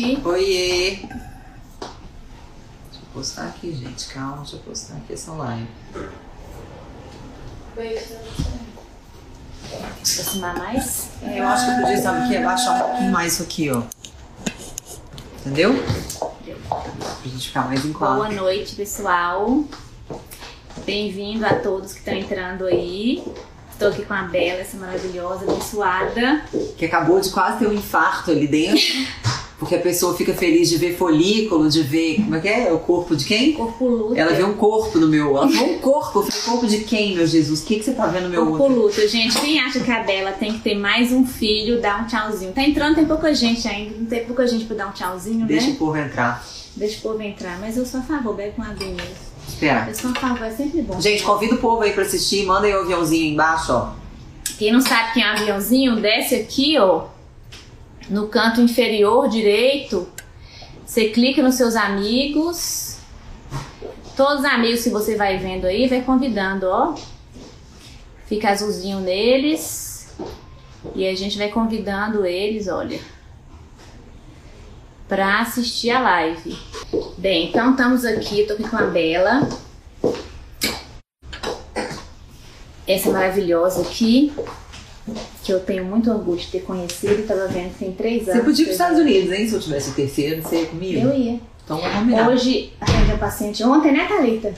noite. Oiê! Deixa eu postar aqui, gente. Calma, deixa eu postar aqui essa live. Aproximar mais? É, eu acho que eu podia, sabe o que? Abaixar um pouquinho mais isso aqui, ó. Entendeu? Pra gente ficar mais em Boa quadro. noite, pessoal. Bem-vindo a todos que estão entrando aí. Estou aqui com a Bela, essa maravilhosa, abençoada. Que acabou de quase ter um infarto ali dentro. Porque a pessoa fica feliz de ver folículo, de ver. Como é que é? O corpo de quem? Corpo luta. Ela vê um corpo no meu. Ela vê um corpo. Eu falei, corpo de quem, meu Jesus? O que, que você tá vendo no meu Corpo outro? luta. Gente, quem acha que a Bela tem que ter mais um filho, dá um tchauzinho. Tá entrando, tem pouca gente ainda. Não tem pouca gente pra dar um tchauzinho, Deixa né? o povo entrar. Deixa o povo entrar. Mas eu sou a favor, bebe com aguinha. Espera. Eu sou a favor, é sempre bom. Gente, convida o povo aí pra assistir. Manda aí o aviãozinho aí embaixo, ó. Quem não sabe quem é o aviãozinho, desce aqui, ó. No canto inferior direito. Você clica nos seus amigos. Todos os amigos que você vai vendo aí, vai convidando, ó. Fica azulzinho neles. E a gente vai convidando eles, olha. Pra assistir a live. Bem, então estamos aqui, tô aqui com a Bela. Essa maravilhosa aqui que eu tenho muito orgulho de ter conhecido, tava vendo que tem três Você anos. podia ir pros eu- Estados Unidos, hein? Se eu tivesse o terceiro, você ia comigo? Eu ia. Então vamos combinar. Hoje, atendi a paciente ontem, né, Thalita?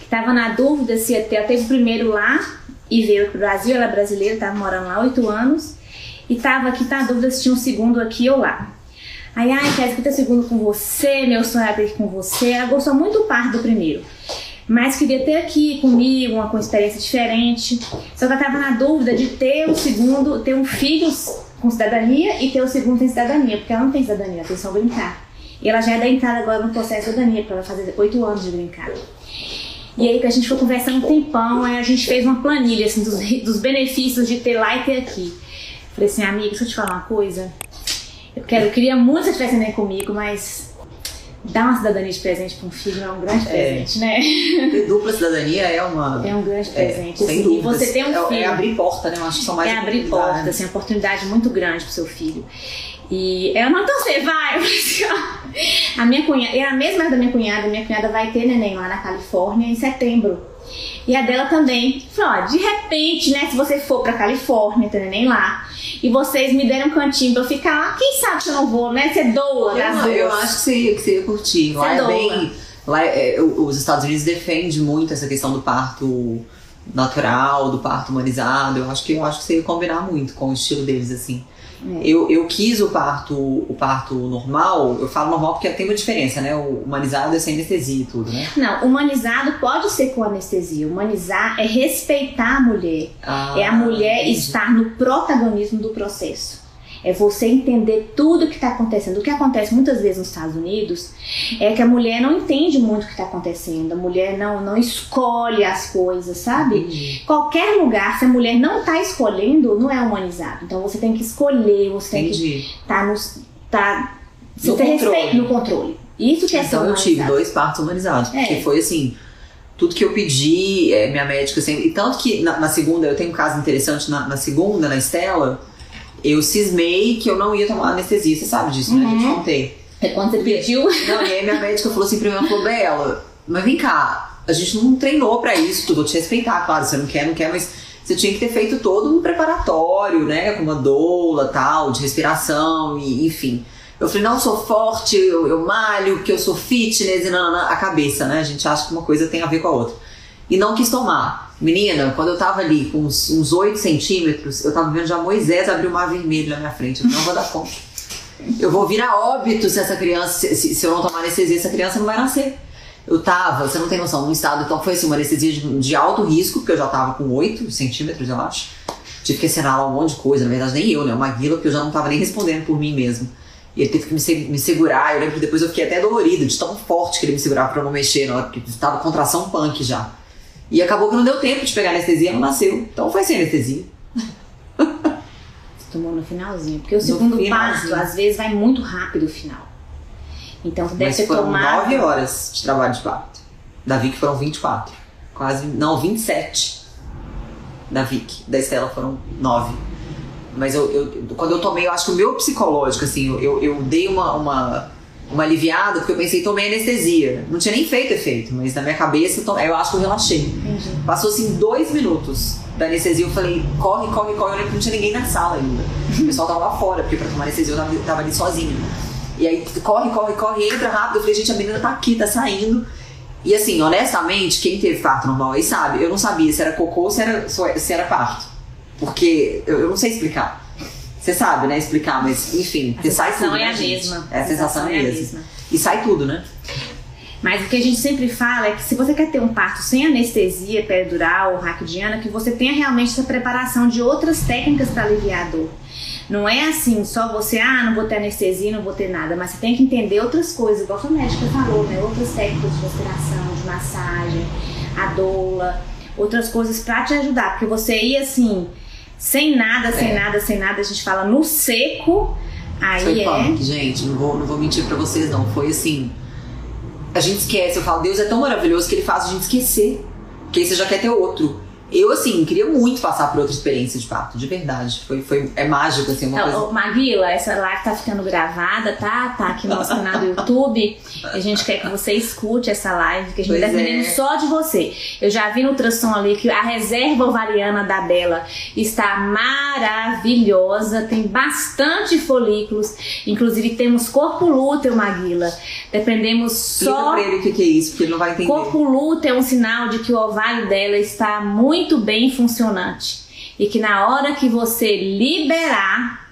Que tava na dúvida se ia ter, ela teve o primeiro lá e veio pro Brasil, ela é brasileira, tava morando lá oito anos. E tava aqui, tá na dúvida se tinha um segundo aqui ou lá. Aí, ai, quero ter segundo com você, meu sonho ter aqui com você. Ela gostou muito do parto do primeiro. Mas queria ter aqui comigo, uma com experiência diferente. Só que ela tava na dúvida de ter o segundo, ter um filho com cidadania e ter o segundo sem cidadania, porque ela não tem cidadania, ela tem só brincar. E ela já é da entrada agora no processo de cidadania, porque ela fazer oito anos de brincar. E aí que a gente foi conversando um tempão, aí a gente fez uma planilha assim, dos, dos benefícios de ter lá e ter aqui. Falei assim, amiga, deixa eu te falar uma coisa. Eu, quero, eu queria muito que você estivesse comigo, mas dar uma cidadania de presente para um filho é um grande presente, né? Ter dupla cidadania é uma. É um grande É, presente. sem assim, e dúvidas. você tem um É- filho. É, abrir porta, né? Eu acho que são mais É abrir porta, assim, uma oportunidade muito grande pro seu filho. E ela não, então você vai. Eu. A minha cunhada, é a mesma da minha cunhada, minha cunhada vai ter neném lá na Califórnia em setembro. E a dela também. Falei, ó, de repente, né, se você for pra Califórnia, ter neném lá, e vocês me derem um cantinho pra eu ficar lá, quem sabe se eu não vou, né? Ser doula das Eu, eu acho que você ia, que você ia curtir. Lá Você é doa. bem. Lá é- o- os Estados Unidos defendem muito essa questão do parto natural, do parto humanizado. Eu acho que eu acho que você ia combinar muito com o estilo deles, assim. É. Eu, eu quis o parto, o parto normal, eu falo normal porque tem uma diferença, né? O humanizado é sem anestesia e tudo, né? Não, humanizado pode ser com anestesia. Humanizar é respeitar a mulher. Ah, É a mulher entendi. estar no protagonismo do processo. É você entender tudo o que está acontecendo. O que acontece muitas vezes nos Estados Unidos é que a mulher não entende muito o que está acontecendo. A mulher não, não escolhe as coisas, sabe? Entendi. Qualquer lugar, se a mulher não está escolhendo, não é humanizado. Então você tem que escolher, você tem que Entendi. estar no. Tá, você No tem controle. respeito no controle. Isso que é Então eu tive dois partos humanizados, É. porque foi assim, tudo que eu pedi, é, minha médica sempre. E tanto que na, na segunda, eu tenho um caso interessante, na, na segunda, na Estela, eu cismei que eu não ia tomar anestesia, você sabe disso, né? Eu te Uhum. contei. É quando você pediu. Não, e aí minha médica falou assim pra mim, ela falou, Bela, mas vem cá, a gente não treinou pra isso, tu vou te respeitar, claro, você não quer, não quer, mas você tinha que ter feito todo um preparatório, né, com uma doula, tal, de respiração, e enfim. Eu falei, não, eu sou forte, eu, eu malho, porque eu sou fitness, e nanana, a cabeça, né, a gente acha que uma coisa tem a ver com a outra. E não quis tomar. Menina, quando eu tava ali com uns, uns 8 centímetros, eu tava vendo já Moisés abrir o mar vermelho na minha frente, eu não vou dar conta. Eu vou virar óbito se essa criança, se, se- eu não tomar anestesia, essa criança não vai nascer. Eu tava, você não tem noção, num estado, então foi assim, uma anestesia de, de alto risco, porque eu já tava com 8 centímetros, eu acho. Tive que assinar lá um monte de coisa, na verdade nem eu, né? Uma guila, porque eu já não tava nem respondendo por mim mesmo. E ele teve que me, me segurar, eu lembro que depois eu fiquei até dolorida, de tão forte que ele me segurava pra eu não mexer, na hora, porque tava contração punk já. E acabou que não deu tempo de pegar anestesia, não nasceu. Então foi sem anestesia. Você tomou no finalzinho. Porque o No segundo finalzinho. parto, às vezes, vai muito rápido o final. Então você deve Mas ter foram tomado. 9 horas de trabalho de parto. Da Vicky foram 24. Quase. Não, 27. Da Vicky. Da Estela foram 9. Mas eu, eu- quando eu tomei, eu acho que o meu psicológico, assim, eu, eu dei uma, uma, uma aliviada, porque eu pensei, tomei anestesia. Não tinha nem feito efeito, mas na minha cabeça, eu, to- eu acho que eu relaxei. Entendi. Passou assim dois minutos da anestesia, eu falei, corre, corre, corre. Eu lembro que não tinha ninguém na sala ainda. O pessoal tava lá fora, porque pra tomar anestesia eu tava, tava ali sozinha. E aí, corre, corre, corre, entra rápido. Eu falei, gente, a menina tá aqui, tá saindo. E assim, honestamente, quem teve parto normal aí sabe, eu não sabia se era cocô ou se era, se era parto. Porque eu, eu não sei explicar. Você sabe, né, explicar, mas enfim, A você sai sensação tudo, é né, a gente? mesma. É, a sensação é a mesma. mesma. E sai tudo, né? Mas o que a gente sempre fala é que se você quer ter um parto sem anestesia peridural ou raquidiana, que você tenha realmente essa preparação de outras técnicas para aliviar a dor. Não é assim, só você, ah, não vou ter anestesia, não vou ter nada, mas você tem que entender outras coisas, igual a médica falou, né? Outras técnicas de respiração, de massagem, a doula, outras coisas para te ajudar, porque você ir assim, sem nada, sem É. nada, sem nada, a gente fala no seco, aí Foi é. punk, gente. Não vou, não vou mentir pra vocês, não. Foi assim. A gente esquece. Eu falo, Deus é tão maravilhoso que ele faz a gente esquecer. Porque aí você já quer ter outro. Eu, assim, queria muito passar por outra experiência de parto, de verdade. Foi, foi, é mágico, assim, uma coisa. Ô, Maguila, essa live tá ficando gravada, tá? Tá aqui no nosso canal do YouTube. A gente quer que você escute essa live, que a gente Pois tá dependendo é. só de você. Eu já vi no ultrassom ali que a reserva ovariana da Bela está maravilhosa, tem bastante folículos, inclusive temos corpo lúteo, Maguila. Dependemos Explica só pra ele o que, que é isso, porque ele não vai entender. Corpo lúteo é um sinal de que o ovário dela está muito bem funcionante. E que na hora que você liberar,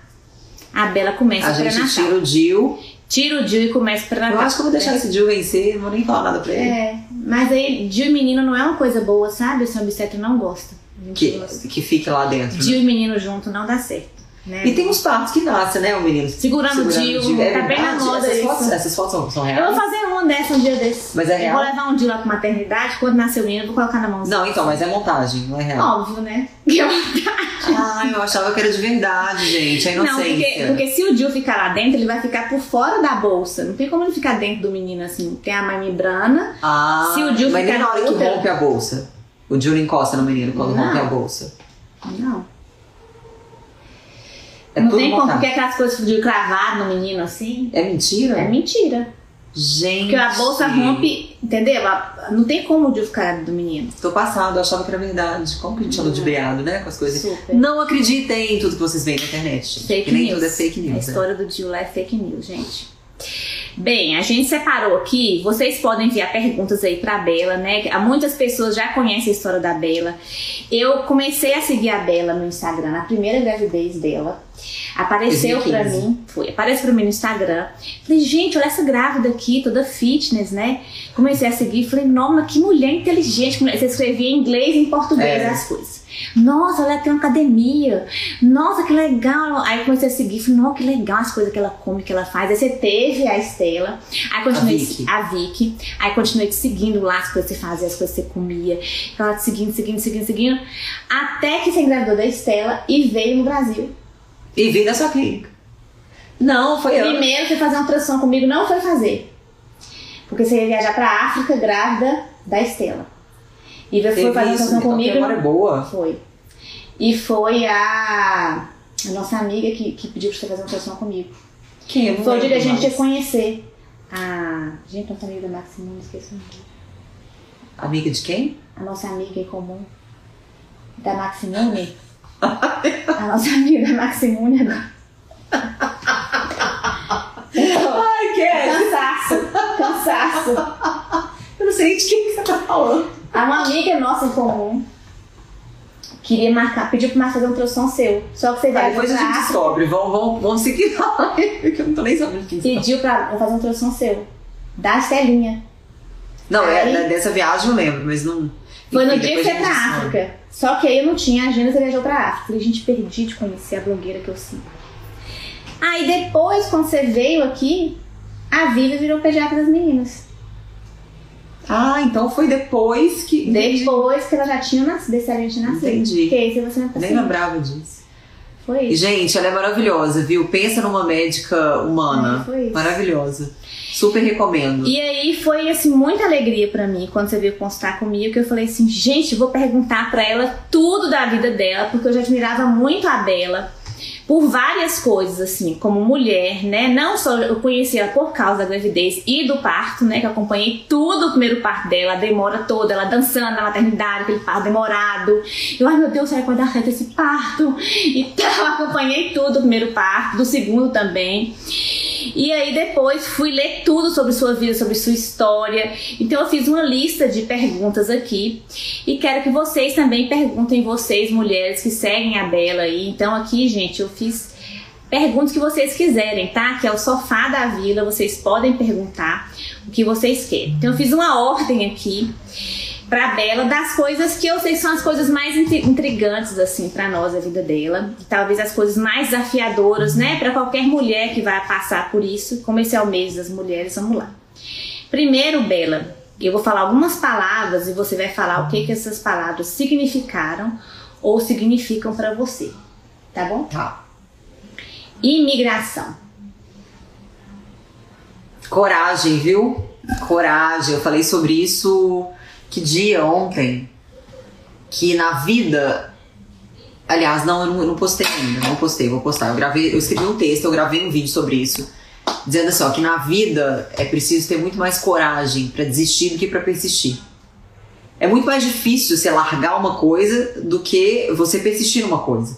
a Bela começa A o gente pré-natal. tira o Dil. Tira o Dil e começa o Eu pré-natal. acho que eu vou deixar esse Dil vencer, não vou nem falar nada pra ele. É, mas aí Dil e menino não é uma coisa boa, sabe? Esse obstetra não gosta. Que, gosta. que fique lá dentro. né? Dil e menino junto não dá certo. Né? E tem uns partos que nascem, né, o menino? Segurando o Dil, É tá bem na verdade? moda essas isso. Fotos, essas fotos são, são Eu reais? vou fazer uma dessa um dia desses. Mas é Eu real? vou levar um Dil lá pra maternidade, quando nascer o menino, eu vou colocar na mãozinha. Não, então, mas é montagem, não é real. Óbvio, né? Que eu Ah, eu achava que era de verdade, gente. Não, inocência. porque, porque se o Dil ficar lá dentro, ele vai ficar por fora da bolsa. Não tem como ele ficar dentro do menino assim. Tem a membrana. Ah, Se o Dil mas nem ficar na hora que rompe a bolsa. O não encosta no menino quando Não. rompe a bolsa. Não. É não tem como, montagem. porque aquelas coisas de cravado no menino assim. É mentira? É mentira. Gente. Porque a bolsa rompe, entendeu? A- Não tem como o dentro do menino. Tô passado, achava que era verdade. Como que a gente anda de beado, né? Com as coisas. Super. Não acreditem em tudo que vocês veem na internet. Fake que nem news. tudo é fake A news. né? história do Dil lá é fake news, gente. Bem, a gente separou aqui. Vocês podem enviar perguntas aí pra Bela, né? Há Muitas pessoas já conhecem a história da Bela. Eu comecei a seguir a Bela no Instagram, na primeira gravidez dela. Apareceu pra 2015. mim, foi, apareceu pra mim no Instagram. Falei, gente, olha essa grávida aqui, toda fitness, né? Comecei a seguir, falei, nossa, que mulher inteligente. Você escrevia em inglês e em português É. as coisas. Nossa, ela tem uma academia. Nossa, que legal. Aí comecei a seguir, falei, nossa, que legal as coisas que ela come, que ela faz. Aí você teve a Estela, aí continuei A Vicky. a Vicky, aí continuei te seguindo lá, as coisas que você fazia, as coisas que você comia. Ela te seguindo, seguindo, seguindo, seguindo. Até que você engravidou da Estela e veio no Brasil. E vim da sua clínica. Não, foi eu. Primeiro você fazer uma transição comigo, não foi fazer. Porque você ia viajar pra África grávida da Estela. E você foi fazer uma então a comigo. memória é boa. Foi. E foi a, a nossa amiga que, que pediu pra você fazer uma transição comigo. Quem? Eu não Foi o dia que a gente ia conhecer. A. Gente, nossa amiga da Maximum, esqueci o nome. Amiga de quem? A nossa amiga em comum. Da Maximune. a nossa amiga da Maximune agora. Ai, que Cansaço, cansaço. Eu não sei de quem que você tá falando. A uma amiga nossa em comum queria marcar, pediu pra marcar fazer um transição seu. Só que você Tá, viajou depois a gente descobre. Vamos, vamos, vamos seguir lá. Porque eu não tô nem sabendo quem pediu pra fazer um transição seu. Da Estelinha. Não, é, Aí- da- dessa viagem eu lembro, mas não. Foi no dia que você pra. África. Só que aí eu não tinha agenda, você viajou pra África. Falei, gente, perdi de conhecer a blogueira que eu sigo. Aí depois, quando você veio aqui, a Viva virou pediatra das meninas. Ah, então foi depois que. Depois que ela já tinha nascido, desse a gente nasceu. Entendi. Porque aí você não Nem lembrava disso. Foi isso. gente, ela é maravilhosa, viu? Pensa numa médica humana. É, foi isso. Maravilhosa. Super recomendo. E aí foi assim muita alegria pra mim quando você veio consultar comigo, que eu falei assim, gente, vou perguntar pra ela tudo da vida dela, porque eu já admirava muito a Bela. Por várias coisas, assim, como mulher, né? Não só eu conheci ela por causa da gravidez e do parto, né? Que eu acompanhei tudo o primeiro parto dela, a demora toda, ela dançando na maternidade, aquele parto demorado. Eu, ai meu Deus, será que vai dar certo esse parto? Então, acompanhei tudo o primeiro parto, do segundo também. E aí depois fui ler tudo sobre sua vida, sobre sua história. Então eu fiz uma lista de perguntas aqui e quero que vocês também perguntem vocês mulheres que seguem a Bela aí. Então aqui, gente, eu fiz perguntas que vocês quiserem, tá? Que é o sofá da vila, vocês podem perguntar o que vocês querem. Então eu fiz uma ordem aqui pra Bela das coisas que eu sei que são as coisas mais intrigantes assim para nós a vida dela, e talvez as coisas mais desafiadoras, né, para qualquer mulher que vai passar por isso. Como esse é o mês das mulheres, vamos lá. Primeiro, Bela, eu vou falar algumas palavras e você vai falar o que que essas palavras significaram ou significam para você. Tá bom? Tá. Imigração. Coragem, viu? Coragem. Eu falei sobre isso que dia ontem que na vida. Aliás, não, eu não, postei ainda, não postei, vou postar. Eu gravei, eu escrevi um texto, eu gravei um vídeo sobre isso, dizendo assim, que na vida é preciso ter muito mais coragem para desistir do que para persistir. É muito mais difícil você largar uma coisa do que você persistir numa coisa.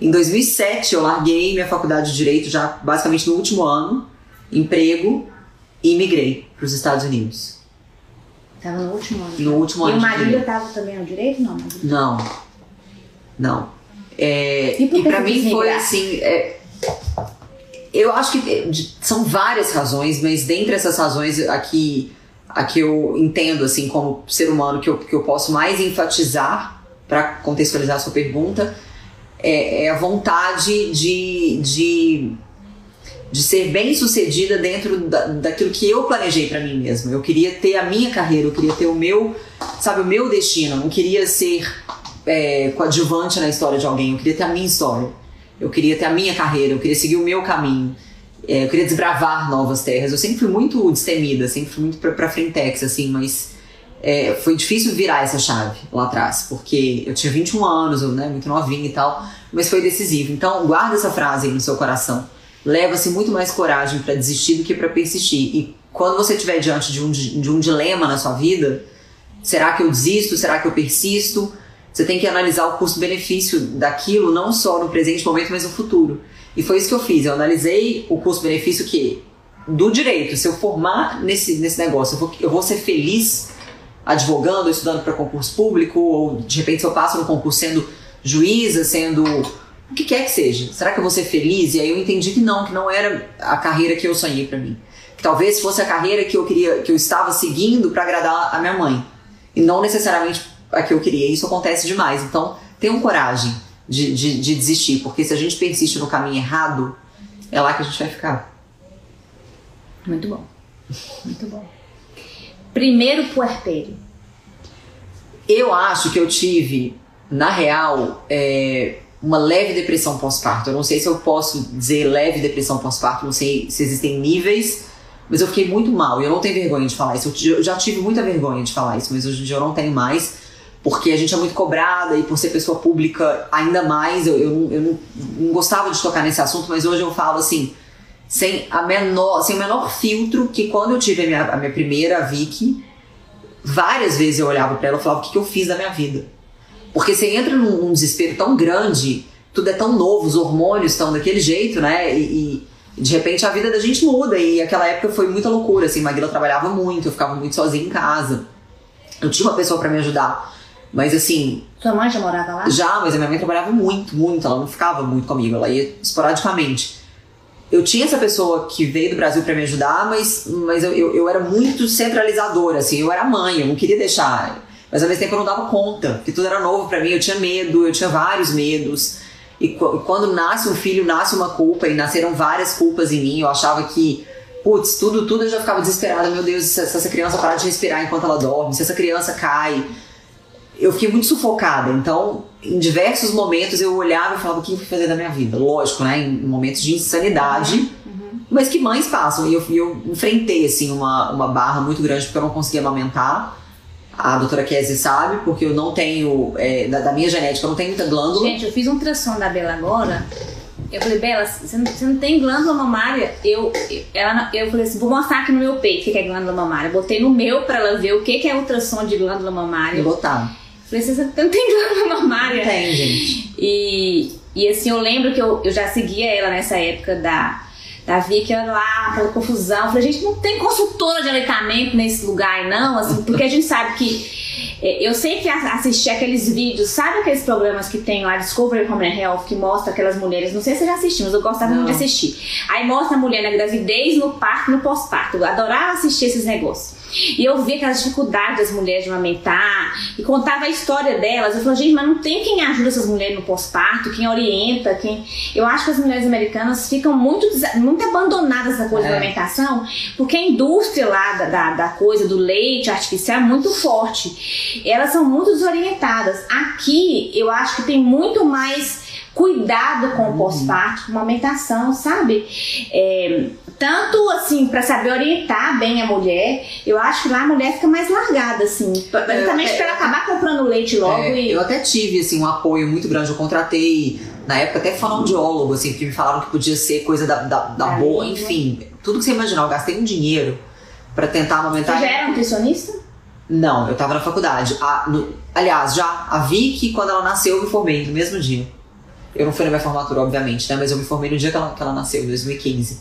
Em 2007 eu larguei minha faculdade de direito já basicamente no último ano, emprego e migrei para os Estados Unidos. Tava no último ano. No último e ano. o de marido direito. tava também no direito? Não. Não. Não. É, E e quis mim foi assim. é, eu acho que são várias razões, mas dentre essas razões aqui a que eu entendo assim como ser humano que eu, que eu posso mais enfatizar para contextualizar a sua pergunta é, é a vontade de, de, de ser bem sucedida dentro da, daquilo que eu planejei para mim mesma. Eu queria ter a minha carreira, eu queria ter o meu, sabe, o meu destino. Eu não queria ser é, coadjuvante na história de alguém, eu queria ter a minha história. Eu queria ter a minha carreira, eu queria seguir o meu caminho. É, eu queria desbravar novas terras. Eu sempre fui muito destemida, sempre fui muito pra, pra frentex, assim, mas é, foi difícil virar essa chave lá atrás, porque eu tinha 21 anos, né, muito novinha e tal, mas foi decisivo. Então, guarda essa frase aí no seu coração. Leva-se muito mais coragem para desistir do que para persistir. E quando você estiver diante de um, de um dilema na sua vida, será que eu desisto? Será que eu persisto? Você tem que analisar o custo-benefício daquilo, não só no presente momento, mas no futuro. E foi isso que eu fiz. Eu analisei o custo-benefício que do direito. Se eu formar nesse, nesse negócio, eu vou, eu vou ser feliz advogando, estudando para concurso público, ou de repente se eu passo no concurso sendo juíza, sendo o que quer que seja. Será que eu vou ser feliz? E aí eu entendi que não, que não era a carreira que eu sonhei para mim. Que talvez fosse a carreira que eu queria, que eu estava seguindo para agradar a minha mãe. E não necessariamente a que eu queria. Isso acontece demais. Então, tenham coragem de, de, de desistir, porque se a gente persiste no caminho errado, é lá que a gente vai ficar. Muito bom. Muito bom. Primeiro puerpério. Eu acho que eu tive, na real, é, uma leve depressão pós-parto. Eu não sei se eu posso dizer leve depressão pós-parto, não sei se existem níveis, mas eu fiquei muito mal e eu não tenho vergonha de falar isso. Eu já tive muita vergonha de falar isso, mas hoje em dia eu não tenho mais, porque a gente é muito cobrada e por ser pessoa pública ainda mais. Eu, eu, eu não, não gostava de tocar nesse assunto, mas hoje eu falo assim, sem, a menor, sem o menor filtro, que quando eu tive a minha, a minha primeira Vicky, várias vezes eu olhava pra ela e falava: o que, que eu fiz da minha vida? Porque você entra num, num desespero tão grande, tudo é tão novo, os hormônios estão daquele jeito, né? E, e de repente a vida da gente muda. E aquela época foi muita loucura, assim. Maguila trabalhava muito, eu ficava muito sozinha em casa. Eu tinha uma pessoa pra me ajudar. Mas assim, Sua mãe já morava lá? já, mas a minha mãe trabalhava muito, muito. Ela não ficava muito comigo, ela ia esporadicamente. Eu tinha essa pessoa que veio do Brasil pra me ajudar, mas, mas eu, eu, eu era muito centralizadora, assim. Eu era mãe, eu não queria deixar. Mas ao mesmo tempo eu não dava conta, porque tudo era novo pra mim. Eu tinha medo, eu tinha vários medos. E qu- quando nasce um filho, nasce uma culpa, e nasceram várias culpas em mim. Eu achava que, putz, tudo, tudo eu já ficava desesperada. Meu Deus, se, essa criança parar de respirar enquanto ela dorme, se essa criança cai eu fiquei muito sufocada. Então, em diversos momentos eu olhava e falava: o que eu fui fazer da minha vida? Lógico, né? Em momentos de insanidade, mas que mães passam. E eu, eu enfrentei, assim, uma, uma barra muito grande porque eu não conseguia amamentar. A doutora Kézia sabe, porque eu não tenho, é, da, da minha genética, eu não tenho muita glândula. Gente, eu fiz um ultrassom da Bela agora. Eu falei, Bela, você não, você não tem glândula mamária? Eu, eu, ela, eu falei assim, vou mostrar aqui no meu peito o que é glândula mamária. Botei no meu pra ela ver o que é ultrassom de glândula mamária. E botar. Falei, você não tem glândula mamária? Tem, gente. E, e assim, eu lembro que eu, eu já seguia ela nessa época da, da Vicky lá, aquela confusão. Eu falei, gente, não tem consultora de aleitamento nesse lugar, não, assim, porque a gente sabe que é, eu sempre assisti aqueles vídeos, sabe aqueles programas que tem lá, Discovery Home Health, que mostra aquelas mulheres, não sei se você já assistiu, mas eu gostava muito de assistir. Aí mostra a mulher na gravidez, no parto, no pós-parto. Eu adorava assistir esses negócios. E eu via aquelas dificuldades das mulheres de amamentar e contava a história delas. Eu falei, gente, mas não tem quem ajuda essas mulheres no pós-parto, quem orienta, quem. Eu acho que as mulheres americanas ficam muito, muito abandonadas na coisa é. da alimentação, porque a indústria lá da, da, da, coisa do leite artificial é muito forte. Elas são muito desorientadas. Aqui eu acho que tem muito mais cuidado com o uhum. pós-parto, com a amamentação, sabe? É, tanto assim, para saber orientar bem a mulher, eu acho que lá a mulher fica mais largada, assim. Basicamente para acabar comprando leite logo. É, e... Eu até tive assim, um apoio muito grande, eu contratei, na época, até fonoaudiólogo, assim, que me falaram que podia ser coisa da, da, da boa, enfim. Tudo que você imaginar, eu gastei um dinheiro para tentar amamentar. Você já era nutricionista? Não, eu tava na faculdade. A, no, aliás, já a Vicky, quando ela nasceu, eu me formei no mesmo dia. Eu não fui na minha formatura, obviamente, né? Mas eu me formei no dia que ela, que ela nasceu, em 2015.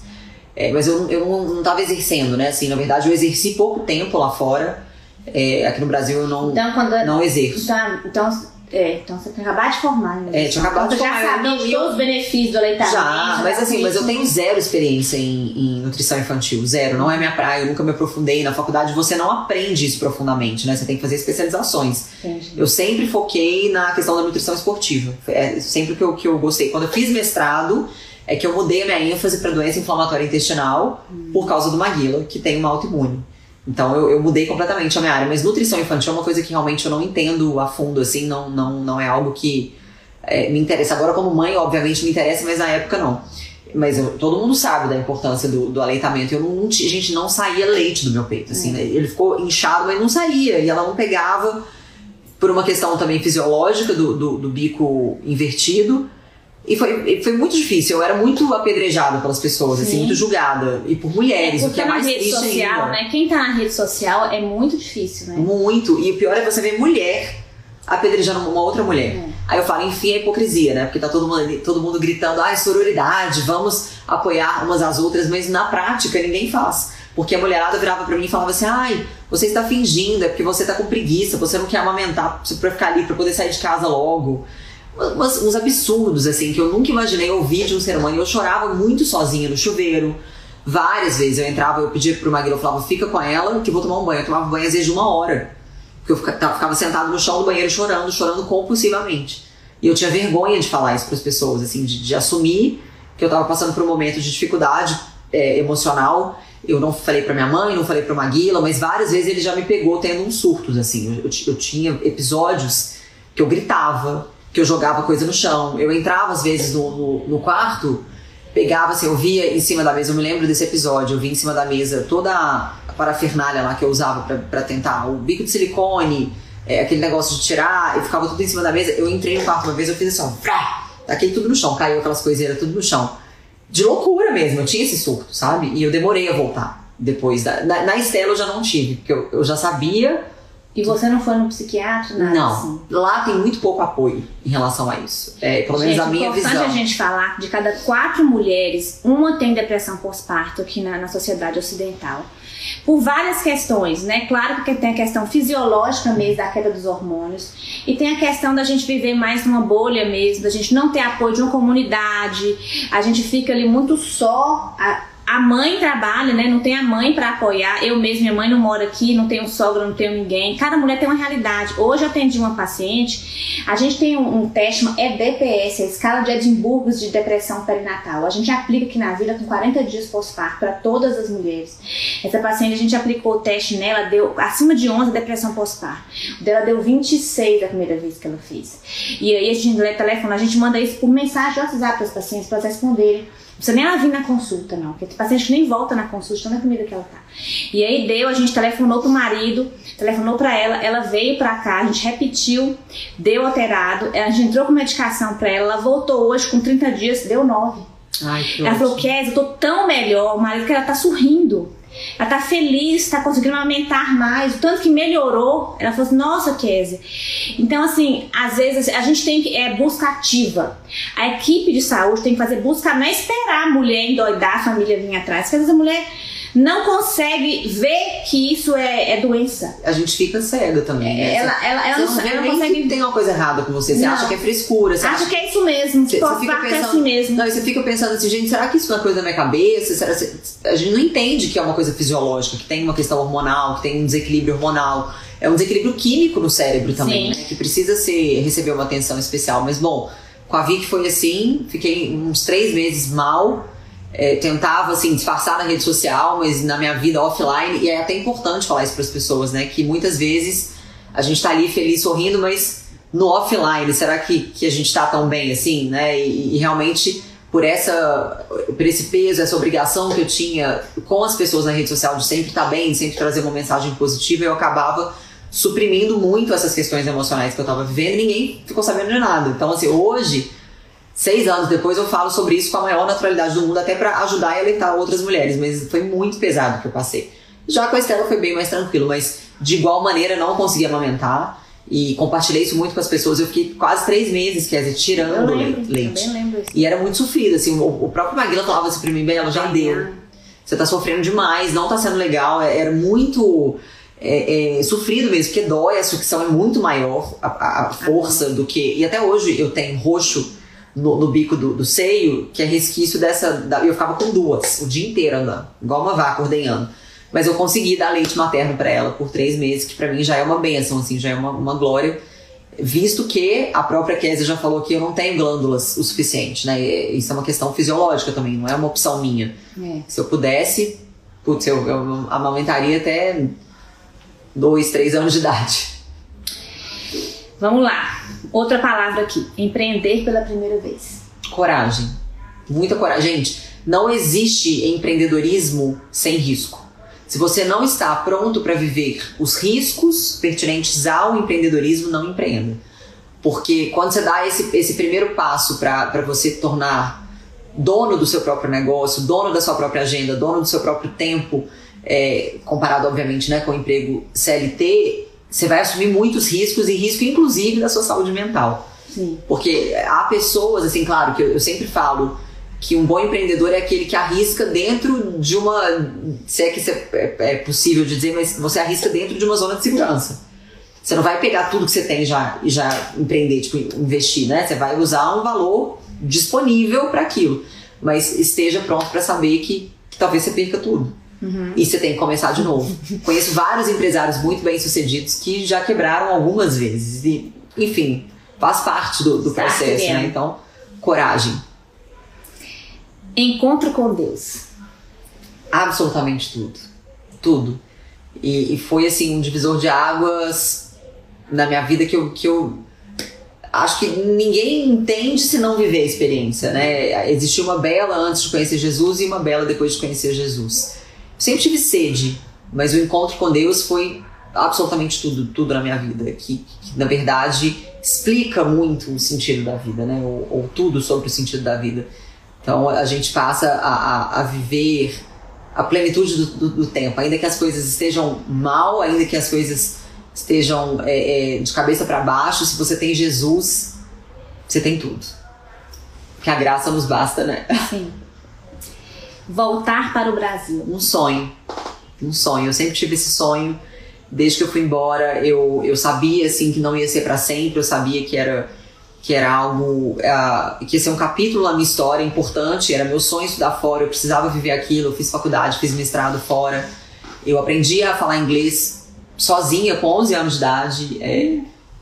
É, mas eu, eu não, não tava exercendo, né? Assim, na verdade, eu exerci pouco tempo lá fora. É, aqui no Brasil eu não, então, quando, não exerço. Então, então é, então você tem acabado de formar, né? É, tinha acabado de formar. já sabia de todos os benefícios do aleitamento. Já, mas assim, mas eu tenho zero experiência em, em, nutrição infantil, zero. Não é minha praia, eu nunca me aprofundei na faculdade. Você não aprende isso profundamente, né? Você tem que fazer especializações. Entendi. Eu sempre foquei na questão da nutrição esportiva. É sempre que eu, que eu gostei. Quando eu fiz mestrado, é que eu mudei a minha ênfase para doença inflamatória intestinal hum. por causa do Maguila, que tem uma autoimune. Então eu, eu, mudei completamente a minha área. Mas nutrição infantil é uma coisa que realmente eu não entendo a fundo, assim, não, não, não é algo que é, me interessa. Agora, como mãe, obviamente me interessa, mas na época não. Mas eu, todo mundo sabe da importância do, do aleitamento. Eu não, gente, não saía leite do meu peito, assim, né? Ele ficou inchado, mas não saía. E ela não pegava por uma questão também fisiológica do, do, do bico invertido. E foi, foi muito difícil. Eu era muito apedrejada pelas pessoas, assim, muito julgada. E por mulheres, é, o que é mais rede triste social, ainda. né? Quem tá na rede social é muito difícil, né? Muito. E o pior é você ver mulher apedrejando uma outra mulher. É. Aí eu falo, enfim, a hipocrisia, né? Porque tá todo mundo, todo mundo gritando, ah, sororidade, vamos apoiar umas às outras, mas na prática ninguém faz. Porque a mulherada virava pra mim e falava assim, ai, você está fingindo, é porque você tá com preguiça, você não quer amamentar pra ficar ali, pra poder sair de casa logo umas, uns absurdos, assim, que eu nunca imaginei ouvir de um ser humano. Eu chorava muito sozinha no chuveiro. Várias vezes eu entrava, eu pedia pro Maguila, eu falava, fica com ela que eu vou tomar um banho. Eu tomava banho às vezes de uma hora. Porque eu ficava sentado no chão do banheiro chorando, chorando compulsivamente. E eu tinha vergonha de falar isso para as pessoas, assim, de, de, assumir que eu estava passando por um momento de dificuldade é, emocional. Eu não falei para minha mãe, não falei para Maguila, mas várias vezes ele já me pegou tendo uns surtos, assim. Eu, eu, eu tinha episódios que eu gritava, que eu jogava coisa no chão. Eu entrava às vezes no, no, no, quarto, pegava assim, eu via em cima da mesa, eu me lembro desse episódio, eu vi em cima da mesa toda a parafernália lá que eu usava para tentar, o bico de silicone, é, aquele negócio de tirar, e ficava tudo em cima da mesa. Eu entrei no quarto uma vez, eu fiz assim, ó, frá, taquei tudo no chão, caiu aquelas coiseiras tudo no chão. De loucura mesmo, eu tinha esse surto, sabe? E eu demorei a voltar depois. Da, na, na Estela eu já não tive, porque eu, eu já sabia e você não foi no psiquiatra? Nada não. Assim. Lá tem muito pouco apoio em relação a isso. É, pelo menos gente, a minha visão. É importante a gente falar que de cada quatro mulheres, uma tem depressão pós-parto aqui na, na sociedade ocidental. Por várias questões, né? Claro porque tem a questão fisiológica mesmo da queda dos hormônios. E tem a questão da gente viver mais numa bolha mesmo, da gente não ter apoio de uma comunidade. A gente fica ali muito só. A, a mãe trabalha, né? Não tem a mãe para apoiar. Eu mesma, minha mãe não mora aqui, não tenho sogra, não tenho ninguém. Cada mulher tem uma realidade. Hoje eu atendi uma paciente, a gente tem um, um teste, é DPS, a escala de Edimburgo de depressão perinatal. A gente aplica aqui na vida com 40 dias pós-parto para todas as mulheres. Essa paciente, a gente aplicou o teste nela, deu acima de 11 depressão pós-parto. O dela deu 26 da primeira vez que ela fez. E aí a gente lê telefone, a gente manda isso por mensagem de WhatsApp para os pacientes para responderem precisa nem ela vir na consulta, não. Porque tem paciente que nem volta na consulta, tão na comida que ela tá. E aí deu, a gente telefonou pro marido, telefonou pra ela, ela veio pra cá, a gente repetiu, deu alterado, a gente entrou com medicação pra ela, ela voltou hoje com 30 dias, deu 9. Ai, que Ela ótimo. falou, Kézia, eu tô tão melhor, o marido que ela tá sorrindo. Ela tá feliz, tá conseguindo aumentar mais. O tanto que melhorou. Ela falou assim, nossa, Kézia. Então, assim, às vezes a gente tem que. É busca ativa. A equipe de saúde tem que fazer busca, não é esperar a mulher endoidar, a família vir atrás. Porque às vezes a mulher não consegue ver que isso é, é doença. A gente fica cega também. né? Ela, ela, ela, Você não, ela não consegue. que tem uma coisa errada com você. Você Não. acha que é frescura. Você Acha que é isso mesmo, que Você, pode você fica é pensando, assim mesmo. Não, você fica pensando assim, gente, será que isso é coisa da minha cabeça? Será, se- a gente não entende que é uma coisa fisiológica, que tem uma questão hormonal, que tem um desequilíbrio hormonal. É um desequilíbrio químico no cérebro também, né? Que precisa ser, receber uma atenção especial. Mas, bom, com a Vicky foi assim, fiquei uns três meses mal. É, tentava, assim, disfarçar na rede social, mas na minha vida offline. E é até importante falar isso para as pessoas, né? Que muitas vezes a gente tá ali feliz, sorrindo, mas no offline, será que, que a gente tá tão bem assim, né? E, e realmente por essa por esse peso, essa obrigação que eu tinha com as pessoas na rede social de sempre estar bem, de sempre trazer uma mensagem positiva, eu acabava suprimindo muito essas questões emocionais que eu tava vivendo e ninguém ficou sabendo de nada. Então, assim, hoje, seis anos depois, eu falo sobre isso com a maior naturalidade do mundo, até para ajudar e alertar outras mulheres, mas foi muito pesado que eu passei. Já com a Estela foi bem mais tranquilo, mas de igual maneira não consegui amamentar. E compartilhei isso muito com as pessoas. Eu fiquei quase três meses, quer dizer, Eu tirando lembro, le- leite. também lembro isso. E era muito sofrido, assim, o, o próprio Maguila falava assim pra mim, Bela, já deu. Você tá sofrendo demais, não tá sendo legal. É- Era muito é, é, sofrido mesmo, porque dói, a sucção é muito maior, a, a- a força do que. E até hoje eu tenho roxo no, no bico do, do seio, que é resquício dessa. Da, eu ficava com duas o dia inteiro andando, igual uma vaca ordenhando. Mas eu consegui dar leite materno pra ela por três meses, que pra mim já é uma benção, assim, já é uma, uma glória. Visto que a própria Kézia já falou que eu não tenho glândulas o suficiente, né? Isso é uma questão fisiológica também, não é uma opção minha. É. Se eu pudesse, putz, eu, eu amamentaria até dois, três anos de idade. Vamos lá. Outra palavra aqui. Empreender pela primeira vez. Coragem. Muita coragem. Gente, não existe empreendedorismo sem risco. Se você não está pronto para viver os riscos pertinentes ao empreendedorismo, não empreenda. Porque quando você dá esse, esse primeiro passo para você tornar dono do seu próprio negócio, dono da sua própria agenda, dono do seu próprio tempo, é, comparado, obviamente, né, com o emprego CLT, você vai assumir muitos riscos e risco, inclusive, da sua saúde mental. Sim. Porque há pessoas, assim, claro, que eu, eu sempre falo que um bom empreendedor é aquele que arrisca dentro de uma. Se é que isso é, é- é possível de dizer, mas você arrisca dentro de uma zona de segurança. Você não vai pegar tudo que você tem já, e já empreender, tipo, investir, né? Você vai usar um valor disponível para aquilo. Mas esteja pronto para saber que, que talvez você perca tudo. E você tem que começar de novo. Conheço vários empresários muito bem sucedidos que já quebraram algumas vezes. E, enfim, faz parte do, do processo, né? Então, coragem. Encontro com Deus. Absolutamente tudo. Tudo. E, e foi, assim, um divisor de águas na minha vida que eu, que eu acho que ninguém entende se não viver a experiência, né? Existiu uma bela antes de conhecer Jesus e uma bela depois de conhecer Jesus. Sempre tive sede, mas o encontro com Deus foi absolutamente tudo, tudo na minha vida, que, que, na verdade explica muito o sentido da vida, né? Ou, ou tudo sobre o sentido da vida. Então a gente passa a, a, a viver a plenitude do, do, do tempo, ainda que as coisas estejam mal, ainda que as coisas estejam é, é, de cabeça para baixo, se você tem Jesus, você tem tudo. Que a graça nos basta, né? Sim. Voltar para o Brasil. Um sonho. Um sonho. Eu sempre tive esse sonho. Desde que eu fui embora, eu, eu sabia assim que não ia ser para sempre, eu sabia que era que era algo uh, que ia ser um capítulo na minha história importante, era meu sonho estudar fora, eu precisava viver aquilo, eu fiz faculdade, fiz mestrado fora. Eu aprendi a falar inglês sozinha com 11 anos de idade. É,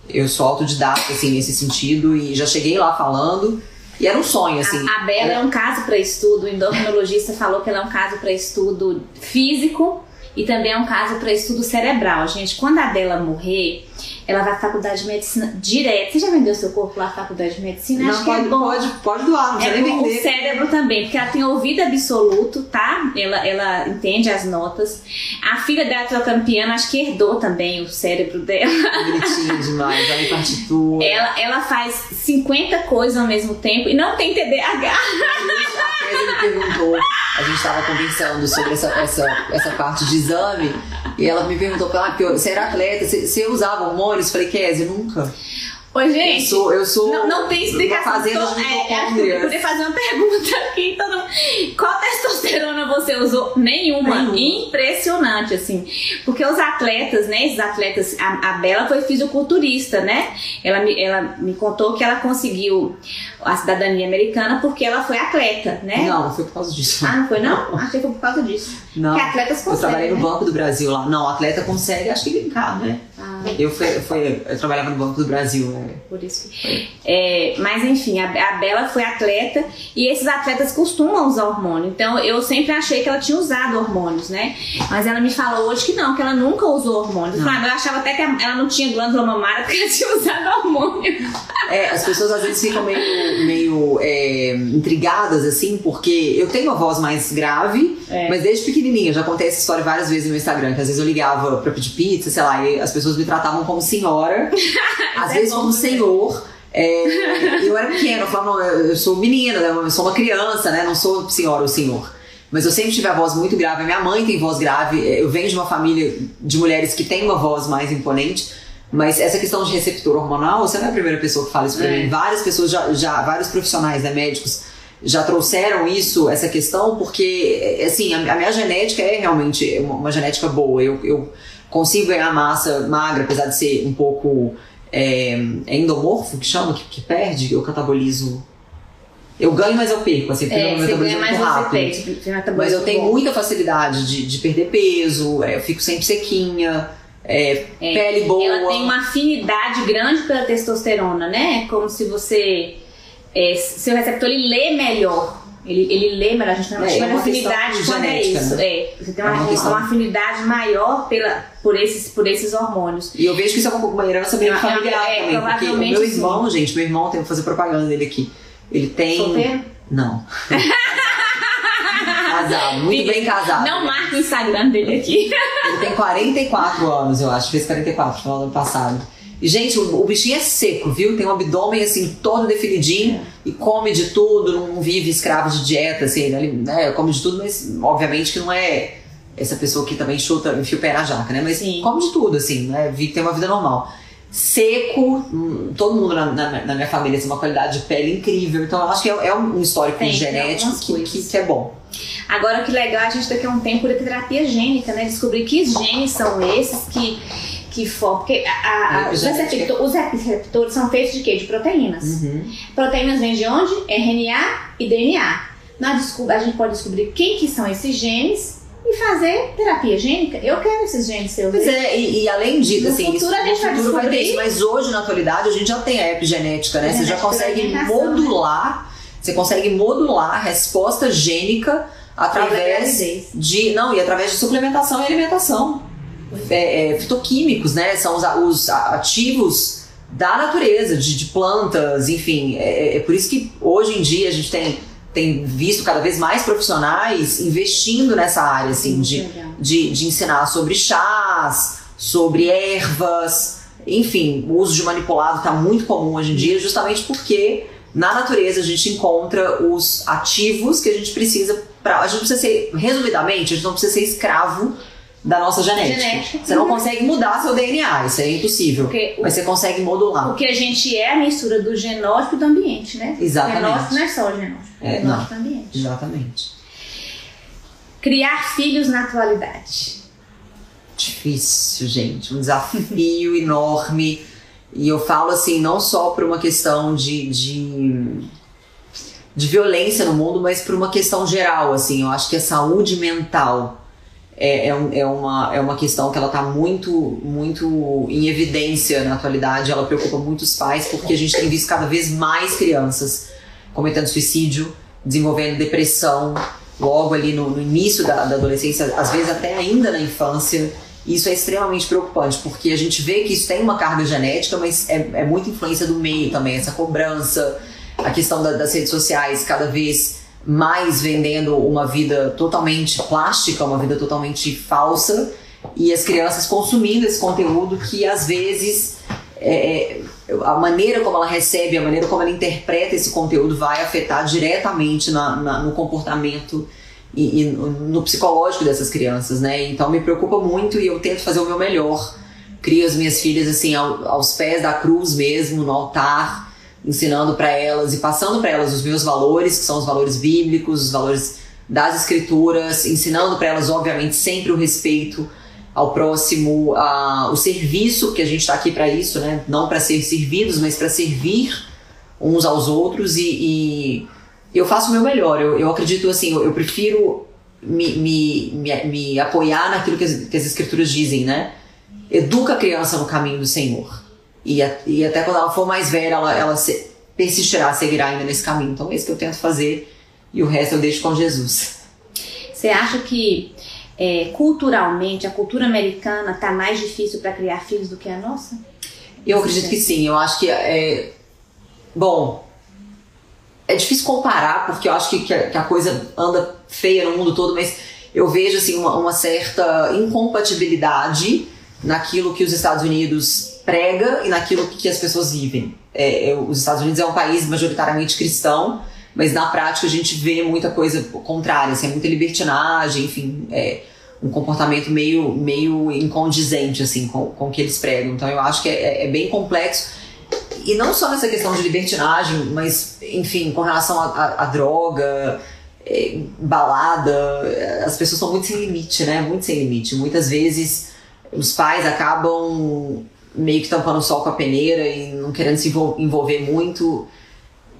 eu sou autodidata assim nesse sentido e já cheguei lá falando. E era um sonho, assim. A, a Bela é um caso para estudo, o endocrinologista falou que ela é um caso para estudo físico e também é um caso para estudo cerebral. Gente, quando a dela morrer, ela vai à faculdade de medicina direto. Você já vendeu seu corpo lá à faculdade de medicina? Não, Acho pode, que é bom. pode, pode doar, não É nem bom, o vender. cérebro também, porque ela tem ouvido absoluto, tá? Ela, ela entende as notas. A filha dela trocando piano, acho que herdou também o cérebro dela. Bonitinho demais, vai em partitura. Ela, ela faz 50 coisas ao mesmo tempo e não tem TDAH. Perguntou, a gente estava conversando sobre essa, essa, essa parte de exame, e ela me perguntou, ah, porque você era atleta, você, você usava hormônios? Eu falei, Kézia, nunca. Eu gente. sou, eu sou Não, não tem explicação. uma fazenda Tô- de é, acho que eu poder fazer uma pergunta aqui. Todo... Qual testosterona você usou? Nenhuma. Nenhuma. Impressionante, assim. Porque os atletas, né? Esses atletas. A, a Bela foi fisiculturista, né? Ela me, ela me contou que ela conseguiu a cidadania americana porque ela foi atleta, né? Não, não foi por causa disso. Ah, não foi não? Achei que foi por causa disso. Não. Porque atletas Eu trabalhei conseguem, no né? Banco do Brasil lá. Não, atleta consegue, acho que brincar, né? Ah, Eu, fui, fui- eu trabalhava no Banco do Brasil. né? por isso. É, mas enfim, a, a Bela foi atleta e esses atletas costumam usar hormônio. Então eu sempre achei que ela tinha usado hormônios, né? Mas ela me falou hoje que não, que ela nunca usou hormônios. Eu, "Ah, eu achava até que ela não tinha glândula mamária porque ela tinha usado hormônio. É, as pessoas às vezes ficam meio, meio é, intrigadas, assim, porque eu tenho uma voz mais grave, É. mas desde pequenininha, já contei essa história várias vezes no meu Instagram, que às vezes eu ligava pra pedir pizza, sei lá, e as pessoas me tratavam como senhora, às é vezes como senhor. É, eu era pequena, eu falava, não, eu sou menina, né, eu sou uma criança, né, não sou senhora ou senhor. Mas eu sempre tive a voz muito grave, a minha mãe tem voz grave, eu venho de uma família de mulheres que tem uma voz mais imponente, mas essa questão de receptor hormonal, você não é a primeira pessoa que fala isso pra É. mim. Várias pessoas, já, já vários profissionais, né, médicos, já trouxeram isso, essa questão, porque, assim, a, a minha genética é realmente uma, uma genética boa. Eu, eu consigo ganhar massa magra, apesar de ser um pouco é, é endomorfo, que chama, que, que perde, eu catabolizo. Eu ganho, mas eu perco, assim, porque É, meu metabolismo é muito rápido. tá Mas eu bom. tenho muita facilidade de, de perder peso, é, eu fico sempre sequinha, é, É, pele boa. Ela tem uma afinidade grande pela testosterona, né? É Como se você. é, seu receptor ele lê melhor. Ele, ele lê melhor. A gente não É, chama é uma afinidade quando é isso. né? É, você tem uma, uma uma afinidade maior pela, por, esses, por esses hormônios. E eu vejo que isso é uma, uma herança É, familiar é, também, porque o meu sim. irmão, gente, meu irmão, tem que fazer propaganda dele aqui. Ele tem. Solteiro? Não. casado, muito bem casado. Não marca o Instagram dele aqui. Ele tem 44 anos, eu acho. Fez 44 no ano passado. E, gente, o, o bichinho é seco, viu? Tem um abdômen, assim, todo definidinho e come de tudo, não vive escravo de dieta, assim, ele né, come de tudo, mas obviamente que não é essa pessoa que também chuta, enfia o pé na jaca, né? Mas Sim. come de tudo, assim, né? Tem uma vida normal. Seco, hum, todo mundo na, na- na minha família tem uma qualidade de pele incrível, então eu acho que é, é um histórico Tem, genético que, que, que é bom. Agora, que legal, a gente daqui a um tempo por terapia gênica, né? Descobrir que genes são esses que, que for, porque a- a- os, receptor- os receptores são feitos de quê? De proteínas. Uhum. Proteínas vêm de onde? RNA e DNA. Nós a gente pode descobrir quem que são esses genes e fazer terapia gênica. Eu quero esses genes seus. Pois é, e, e além disso, No assim, futuro isso, a gente vai futuro vai ter descobrir. isso, mas hoje na atualidade a gente já tem a epigenética, né? Você já consegue né? modular, você consegue modular a resposta gênica através de. Não, e através de suplementação e alimentação. É, é, fitoquímicos, né? São os, os ativos da natureza, de, de plantas, enfim. É, é por isso que hoje em dia a gente tem, tem visto cada vez mais profissionais investindo nessa área, assim, de, de, de ensinar sobre chás, sobre ervas, enfim, o uso de manipulado está muito comum hoje em dia, justamente porque na natureza a gente encontra os ativos que a gente precisa para. A gente precisa ser, resumidamente, a gente não precisa ser escravo da nossa genética. Genética. Você não consegue mudar seu DNA, isso é impossível. Porque o- Mas você consegue modular. O que a gente é a mistura do genótipo e do ambiente, né? Exatamente. Genótipo não é só o genótipo, É, é, genótipo do ambiente. Exatamente. Criar filhos na atualidade. difícil, gente, um desafio enorme. E eu falo assim, não só por uma questão de, de, de violência no mundo, mas por uma questão geral, assim. Eu acho que a saúde mental é, é, é uma, é uma questão que ela está muito, muito em evidência na atualidade. Ela preocupa muitos pais, porque a gente tem visto cada vez mais crianças cometendo suicídio, desenvolvendo depressão, logo ali no, no início da, da adolescência, às vezes até ainda na infância. Isso é extremamente preocupante, porque a gente vê que isso tem uma carga genética, mas é, é muita influência do meio também, essa cobrança, a questão da, das redes sociais cada vez mais vendendo uma vida totalmente plástica, uma vida totalmente falsa, e as crianças consumindo esse conteúdo que às vezes é, é a maneira como ela recebe, a maneira como ela interpreta esse conteúdo vai afetar diretamente na, na, no comportamento e, e, no psicológico dessas crianças, né? Então me preocupa muito e eu tento fazer o meu melhor. Crio as minhas filhas assim ao, aos pés da cruz mesmo, no altar, ensinando para elas e passando para elas os meus valores, que são os valores bíblicos, os valores das escrituras, ensinando para elas obviamente sempre o respeito ao próximo, a, o serviço, que a gente está aqui para isso, né? Não para ser servidos, mas para servir uns aos outros e, e eu faço o meu melhor. Eu, eu acredito assim, eu, eu prefiro me, me, me, me, apoiar naquilo que as, que as escrituras dizem, né? Educa a criança no caminho do Senhor. E, a, e até quando ela for mais velha, ela, ela se, persistirá, seguirá ainda nesse caminho. Então é isso que eu tento fazer e o resto eu deixo com Jesus. Você acha que é, culturalmente, a cultura americana está mais difícil para criar filhos do que a nossa? Eu acredito que sim. Eu acho que é. Bom, é difícil comparar, porque eu acho que, que, a, que a coisa anda feia no mundo todo, mas eu vejo assim, uma, uma certa incompatibilidade naquilo que os Estados Unidos prega e naquilo que as pessoas vivem. É, é, os Estados Unidos é um país majoritariamente cristão, mas na prática a gente vê muita coisa contrária, assim, é muita libertinagem, enfim, é um comportamento meio, meio incondizente assim, com, com o que eles pregam. Então eu acho que é, é bem complexo. E não só nessa questão de libertinagem, mas, enfim, com relação à droga, é, balada, as pessoas são muito sem limite, né? Muito sem limite. Muitas vezes os pais acabam meio que tampando o sol com a peneira e não querendo se envolver muito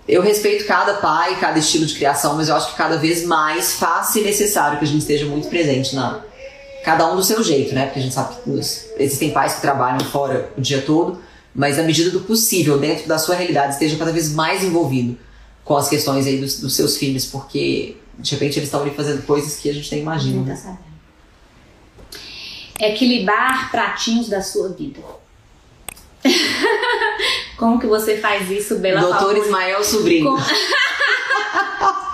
eu respeito cada pai, cada estilo de criação, mas eu acho que cada vez mais fácil e necessário que a gente esteja muito presente na cada um do seu jeito, né? Porque a gente sabe que existem pais que trabalham fora o dia todo, mas na medida do possível, dentro da sua realidade, esteja cada vez mais envolvido com as questões aí dos, dos seus filhos, porque de repente eles estão ali fazendo coisas que a gente nem imagina. Tá sabendo. Equilibrar pratinhos da sua vida. Como que você faz isso, Bela Doutor Ismael Sobrinho. Com...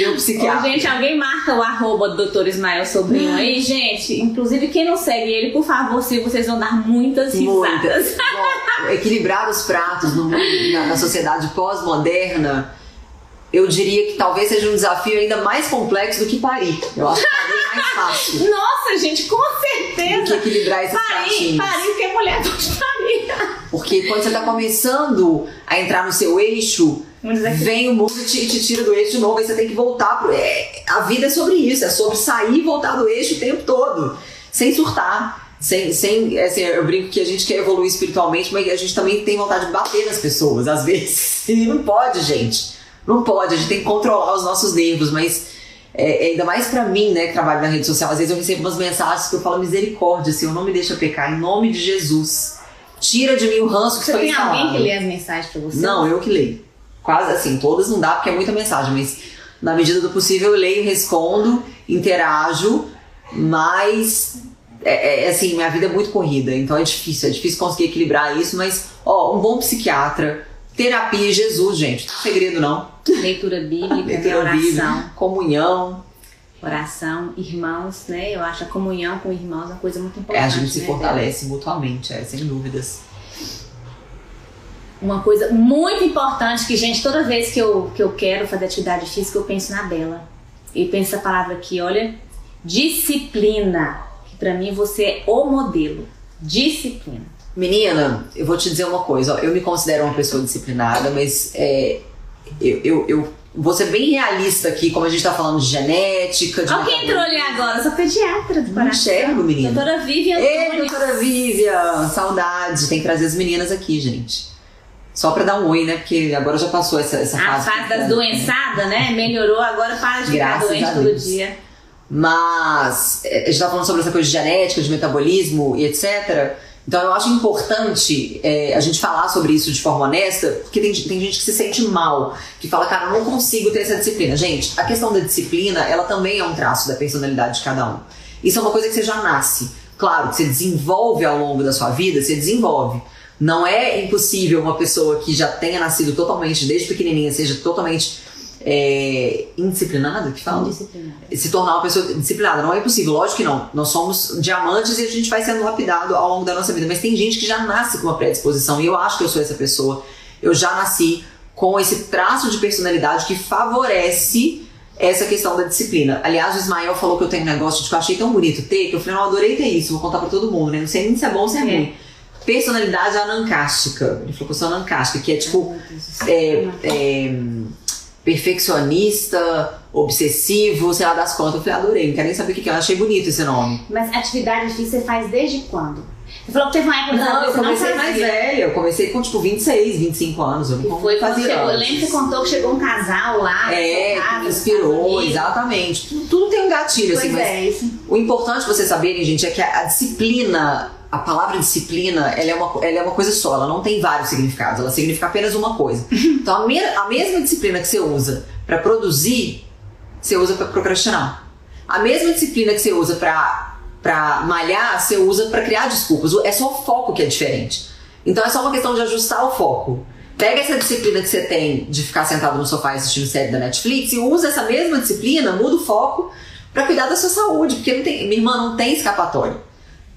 Meu psiquiatra. Ô, gente, alguém marca o arroba do Doutor Ismael Sobrinho aí, gente. Inclusive, quem não segue ele, por favor, se vocês vão dar muitas risadas. Muitas. Bom, equilibrar os pratos no, na, na sociedade pós-moderna eu diria que talvez seja um desafio ainda mais complexo do que parir. Eu acho que parir é mais fácil. Nossa, gente, com certeza. Do que equilibrar esses parir, pratinhos. Parir porque a mulher pode parir. Porque quando você está começando a entrar no seu eixo, vem o mundo e te, te, tira do eixo de novo, aí você tem que voltar pro. É, a vida é sobre isso, é sobre sair e voltar do eixo o tempo todo, sem surtar. Sem, sem assim, eu brinco que a gente quer evoluir espiritualmente, mas a gente também tem vontade de bater nas pessoas, às vezes. E não pode, gente. Não pode, a gente tem que controlar os nossos nervos, mas é, é ainda mais para mim, né, que trabalho na rede social, às vezes eu recebo umas mensagens que eu falo misericórdia, Senhor, não me deixa pecar, em nome de Jesus. Tira de mim o ranço que você foi instalado. Você tem alguém que lê as mensagens pra você? Não, eu que leio. Quase assim, todas não dá porque é muita mensagem, mas na medida do possível eu leio, respondo, interajo, mas é, é, assim, minha vida é muito corrida, então é difícil, é difícil conseguir equilibrar isso, mas ó, um bom psiquiatra, terapia e Jesus, gente, não é segredo não. Leitura bíblica, Leitura oração. Bíblica, comunhão. Oração, irmãos, né? Eu acho a comunhão com irmãos uma coisa muito importante. É, a gente se né? fortalece mutuamente, é, sem dúvidas. Uma coisa muito importante que, gente, toda vez que eu, que eu quero fazer atividade física, eu penso na Bela. E penso essa palavra aqui, olha, disciplina. Que pra mim você é o modelo. Disciplina. Menina, eu vou te dizer uma coisa, ó, eu me considero uma pessoa disciplinada, mas é, eu, eu, eu vou ser bem realista aqui, como a gente tá falando de genética. De Olha quem entrou ali agora, sou pediatra do coração. enxergo, menina. Doutora Vivian. Ei, doutora Vivian, saudade. Tem que trazer as meninas aqui, gente. Só pra dar um oi, né? Porque agora já passou essa, essa fase. A fase das doençadas, né? Melhorou, agora para de ficar doente todo dia. Mas é, a gente tá falando sobre essa coisa de genética, de metabolismo e etc. Então eu acho importante é, a gente falar sobre isso de forma honesta, porque tem, tem gente que se sente mal, que fala, cara, eu não consigo ter essa disciplina. Gente, a questão da disciplina, ela também é um traço da personalidade de cada um. Isso é uma coisa que você já nasce. Claro que você desenvolve ao longo da sua vida, você desenvolve. Não é impossível uma pessoa que já tenha nascido totalmente, desde pequenininha, seja totalmente é, indisciplinada, que fala? Indisciplinada. Se tornar uma pessoa disciplinada. Não é impossível, lógico que não. Nós somos diamantes e a gente vai sendo lapidado ao longo da nossa vida. Mas tem gente que já nasce com uma predisposição e eu acho que eu sou essa pessoa. Eu já nasci com esse traço de personalidade que favorece essa questão da disciplina. Aliás, o Ismael falou que eu tenho um negócio de que eu achei tão bonito ter, que eu falei, não, adorei ter isso, vou contar pra todo mundo, né? Não sei nem se é bom ou se é, é. ruim. Personalidade anancástica. Ele falou que eu sou anancástica, que é tipo. É, é, perfeccionista, obsessivo, sei lá das contas. Eu falei, adorei, não quero nem saber o que é. Eu achei bonito esse nome. Mas atividade física você faz desde quando? Você falou que teve uma época Não, eu comecei não mais velha. Eu comecei com tipo 26, 25 anos. Eu não foi fazia chegou, Eu lembro que você contou que chegou um casal lá. É, que inspirou, exatamente. Tudo, tudo, tem um gatilho, pois assim, mas é, isso. o importante vocês saberem, gente, é que a, a disciplina a palavra disciplina ela é, uma, ela é uma coisa só, ela não tem vários significados, ela significa apenas uma coisa. Então, a, me, a mesma disciplina que você usa para produzir, você usa para procrastinar. A mesma disciplina que você usa para para malhar, você usa para criar desculpas. É só o foco que é diferente. Então é só uma questão de ajustar o foco. Pega essa disciplina que você tem de ficar sentado no sofá assistindo série da Netflix e usa essa mesma disciplina, muda o foco para cuidar da sua saúde, porque não tem, minha irmã não tem escapatória.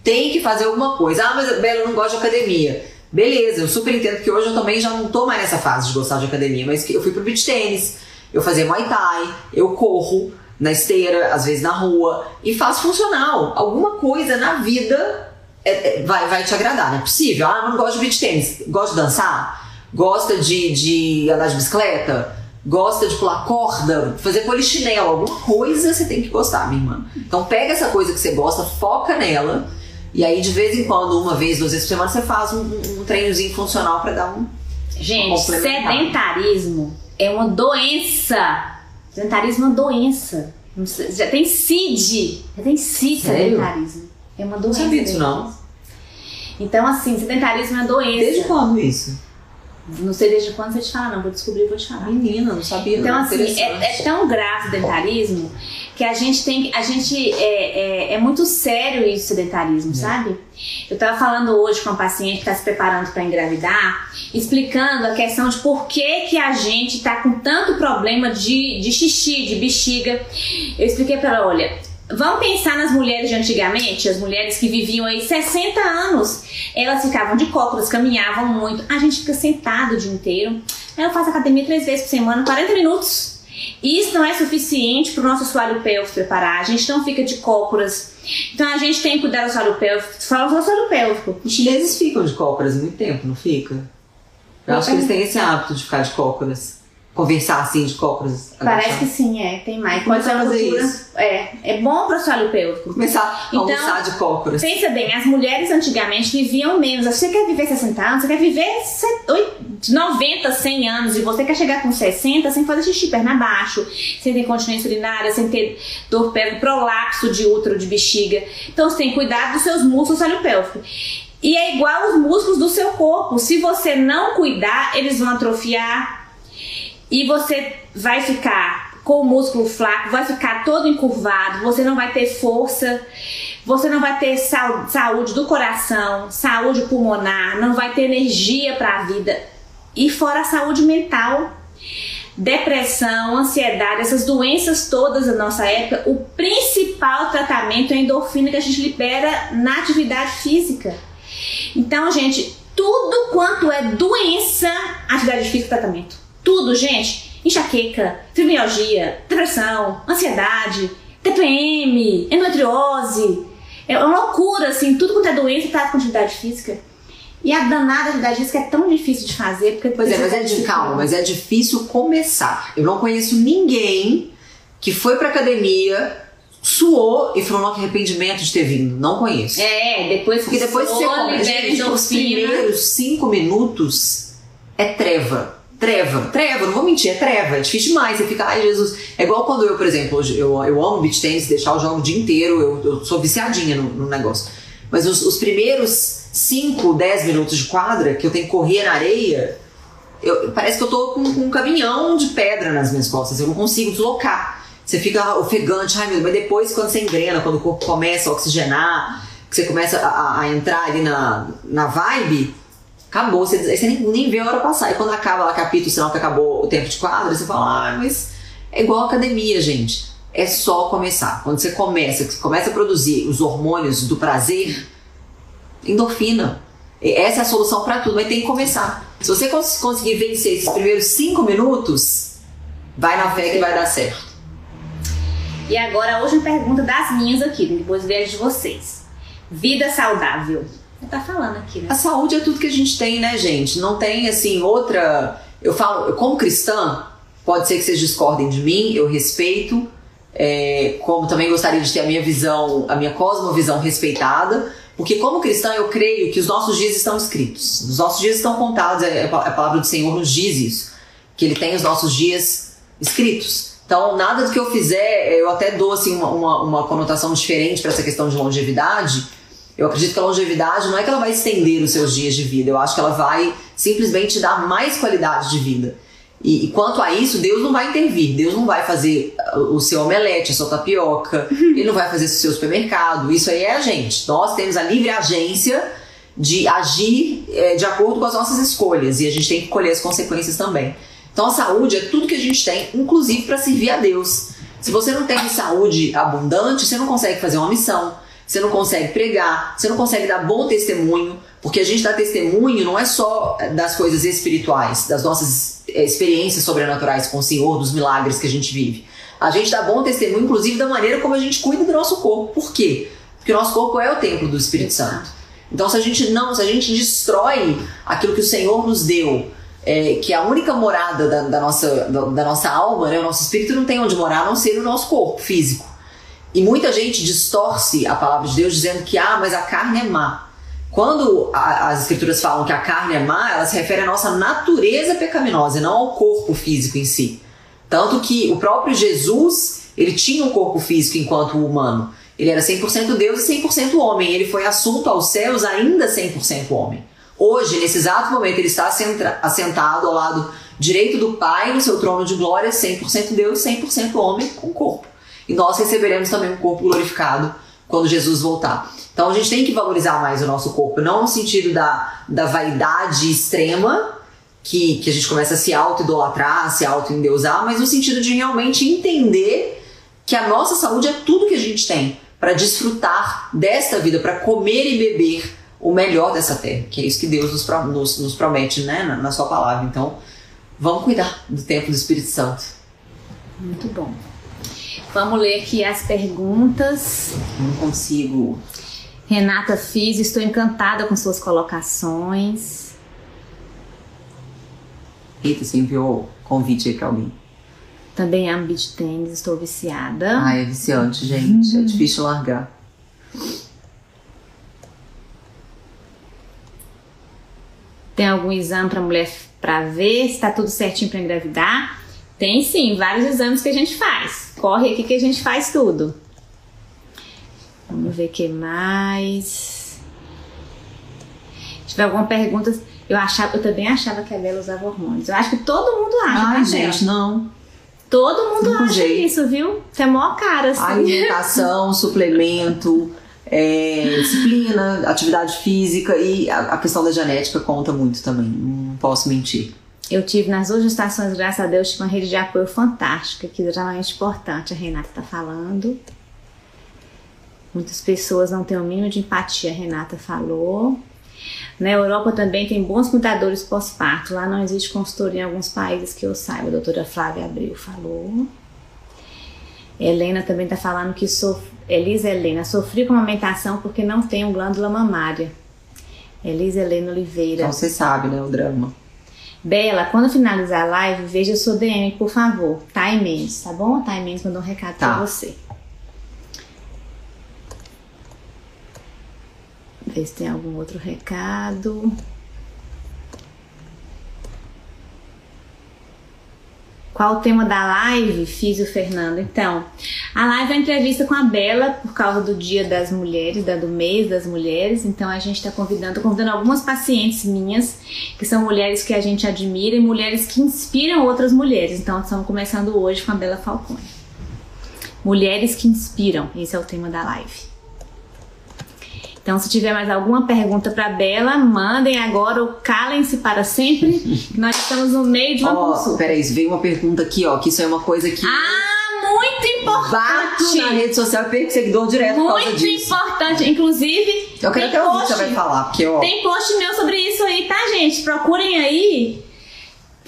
Tem que fazer alguma coisa. Ah, mas Bela, eu não gosto de academia. Beleza, eu super entendo que hoje eu também já não tô mais nessa fase de gostar de academia, mas eu fui pro beach tênis, eu fazia Muay Thai, eu corro, na esteira, às vezes na rua, e faz funcional. Alguma coisa na vida é, é, vai, vai te agradar, não é possível. Ah, não gosto de beat tênis, gosta de dançar, gosta de, de andar de bicicleta, gosta de pular corda, fazer polichinelo, alguma coisa você tem que gostar, minha irmã. Então pega essa coisa que você gosta, foca nela, e aí de vez em quando, uma vez, duas vezes por semana, você faz um, um treinozinho funcional para dar um. Gente, sedentarismo é uma doença Sedentarismo é uma doença. Já tem CID. Já tem CID sedentarismo. É uma doença. Não sabia disso, não. Então, assim, sedentarismo é uma doença. Desde quando isso? Não sei desde quando você te fala, não. Vou descobrir vou te falar. Menina, não sabia. Então, não. assim, é, é, tão grave o sedentarismo que a gente tem. A gente. É, é, é muito sério isso, sedentarismo, é. sabe? Eu estava falando hoje com uma paciente que está se preparando para engravidar, explicando a questão de por que, que a gente está com tanto problema de, de xixi, de bexiga. Eu expliquei para ela: olha, Vamos pensar nas mulheres de antigamente, as mulheres que viviam aí 60 anos. Elas ficavam de cócoras, caminhavam muito. A gente fica sentado o dia inteiro. Eu faço academia três vezes por semana, 40 minutos. Isso não é suficiente para o nosso assoalho pélvico preparar. A gente não fica de cócoras. Então a gente tem que cuidar do assoalho pélvico. Fala do assoalho pélvico. Os chineses ficam de cócoras muito tempo, não fica? Eu acho que eles têm esse hábito de ficar de cócoras conversar assim de cócoras? Parece que sim, é. Tem mais. Pode ser fazer isso. É, é bom para o assoalho pélvico. Começar a então, almoçar de cócoras. Pensa bem, as mulheres antigamente viviam menos. Você quer viver 60 anos, você quer viver 90, 100 anos e você quer chegar com 60 sem fazer xixi perna abaixo, sem ter continência urinária, sem ter dor pélvica, prolapso de útero, de bexiga. Então você tem que cuidar dos seus músculos assoalho pélvico. E é igual aos músculos do seu corpo. Se você não cuidar, eles vão atrofiar, e você vai ficar com o músculo flaco, vai ficar todo encurvado, você não vai ter força, você não vai ter saúde do coração, saúde pulmonar, não vai ter energia para a vida e fora a saúde mental. Depressão, ansiedade, essas doenças todas da nossa época, o principal tratamento é a endorfina que a gente libera na atividade física. Então, gente, tudo quanto é doença, atividade física tratamento. Tudo, gente. Enxaqueca, fibromialgia, depressão, ansiedade, TPM, endometriose. É uma loucura, assim, tudo quanto é doença tá com atividade física. E a danada atividade física é tão difícil de fazer. Porque pois é, mas é de calma, mas é difícil começar. Eu não conheço ninguém que foi pra academia, suou e falou, que arrependimento de ter vindo. Não conheço. É, depois Porque depois que você começa, os primeiros cinco minutos é treva treva. Treva, não vou mentir, é treva. É difícil demais. Você fica, ai Jesus. É igual quando eu, por exemplo, eu, eu amo beach tennis, deixar o jogo o dia inteiro, eu, eu sou viciadinha no, no negócio. Mas os, os, primeiros 5, 10 minutos de quadra, que eu tenho que correr na areia, eu, parece que eu tô com, com, um caminhão de pedra nas minhas costas. Eu não consigo deslocar. Você fica ofegante, ai meu Deus. Mas depois, quando você engrena, quando o corpo começa a oxigenar, que você começa a, a entrar ali na, na vibe, acabou. Você, você nem, nem vê a hora passar. E quando acaba o capítulo, sinal que acabou o tempo de quadro, você fala, ah, mas é igual academia, gente. É só começar. Quando você começa, você começa a produzir os hormônios do prazer, endorfina. Essa é a solução para tudo, mas tem que começar. Se você cons conseguir vencer esses primeiros cinco minutos, vai na fé que vai dar certo. E agora a última pergunta das minhas aqui, depois vejo de vocês. Vida saudável. Tá falando aqui, né? A saúde é tudo que a gente tem, né, gente? Não tem assim outra. Eu falo, como cristã, pode ser que vocês discordem de mim, eu respeito. É, como também gostaria de ter a minha visão, a minha cosmovisão respeitada, porque como cristã eu creio que os nossos dias estão escritos, os nossos dias estão contados, é, é a palavra do Senhor nos diz isso, que Ele tem os nossos dias escritos. Então, nada do que eu fizer, eu até dou assim, uma, uma, uma conotação diferente para essa questão de longevidade. Eu acredito que a longevidade não é que ela vai estender os seus dias de vida, eu acho que ela vai simplesmente dar mais qualidade de vida. E, e, quanto a isso, Deus não vai intervir. Deus não vai fazer o seu omelete, a sua tapioca, ele não vai fazer o seu supermercado. Isso aí é a gente. Nós temos a livre agência de agir é, de acordo com as nossas escolhas e a gente tem que colher as consequências também. Então a saúde é tudo que a gente tem, inclusive para servir a Deus. Se você não tem saúde abundante, você não consegue fazer uma missão, você não consegue pregar, você não consegue dar bom testemunho, porque a gente dá testemunho não é só das coisas espirituais, das nossas eh, experiências sobrenaturais com o Senhor, dos milagres que a gente vive. A gente dá bom testemunho, inclusive, da maneira como a gente cuida do nosso corpo. Por quê? Porque o nosso corpo é o templo do Espírito Santo. Então, se a gente não, se a gente destrói aquilo que o Senhor nos deu, é, que é a única morada da, da nossa, da, da, nossa alma, né? o nosso espírito não tem onde morar a não ser o nosso corpo físico. E muita gente distorce a palavra de Deus dizendo que, ah, mas a carne é má. Quando a, as escrituras falam que a carne é má, elas se referem à nossa natureza pecaminosa e não ao corpo físico em si. Tanto que o próprio Jesus, ele tinha um corpo físico enquanto humano. Ele era 100% Deus e 100% homem. Ele foi assunto aos céus ainda 100% homem. Hoje, nesse exato momento, ele está assentado ao lado direito do Pai no seu trono de glória, 100% Deus, 100% homem com corpo. E nós receberemos também um corpo glorificado quando Jesus voltar. Então a gente tem que valorizar mais o nosso corpo, não no sentido da, da vaidade extrema, que, que a gente começa a se auto-idolatrar, se auto-endeusar, mas no sentido de realmente entender que a nossa saúde é tudo que a gente tem para desfrutar desta vida, para comer e beber o melhor dessa terra, que é isso que Deus nos, nos, nos promete né, na, na, sua palavra. Então, vamos cuidar do tempo do Espírito Santo. Muito bom. Vamos ler aqui as perguntas. Não consigo. Renata Fiz, estou encantada com suas colocações. Eita, você enviou convite aí pra alguém. Também amo beat tênis, estou viciada. Ah, é viciante, gente. É difícil largar. Tem algum exame para mulher para ver se está tudo certinho para engravidar? Tem sim, vários exames que a gente faz. Corre aqui que a gente faz tudo. Vamos ver o que mais. Se tiver alguma pergunta, eu achava, eu também achava que a Bela usava hormônios. Eu acho que todo mundo acha. Ai, gente, não. Todo mundo não acha jeito. isso, viu? Você é mó cara, assim. Alimentação, suplemento, é, disciplina, atividade física e a, a, questão da genética conta muito também, não posso mentir. Eu tive nas duas estações, graças a Deus, uma rede de apoio fantástica, que é extremamente importante, a Renata está falando. Muitas pessoas não têm o mínimo de empatia, a Renata falou. Na Europa também tem bons cuidadores pós-parto. Lá não existe consultoria em alguns países que eu saiba. A doutora Flávia Abreu falou. Helena também está falando que sof... Elisa Helena sofri com amamentação porque não tenho glândula mamária. Elisa Helena Oliveira. Então você sabe, né, o drama. Bela, quando finalizar a live, veja sua DM, por favor. Time Mendes, tá bom? Time Mendes mandou um recado tá. pra você. Ver se tem algum outro recado. Qual o tema da live? Fiz o Fernando. Então, a live é uma entrevista com a Bela por causa do Dia das Mulheres, do mês das mulheres. Então, a gente está convidando, convidando algumas pacientes minhas, que são mulheres que a gente admira e mulheres que inspiram outras mulheres. Então, estamos começando hoje com a Bela Falcone. Mulheres que inspiram, esse é o tema da live. Então, se tiver mais alguma pergunta para Bela, mandem agora ou calem-se para sempre. Nós estamos no meio de uma Ó, consulta. peraí, veio uma pergunta aqui, ó, que isso é uma coisa que Ah, muito bato importante! na rede social e perco seguidor direto por causa Muito disso. importante. Inclusive, Eu quero até ouvir o que você vai falar, porque, ó. tem post meu sobre isso aí, tá, gente? Procurem aí.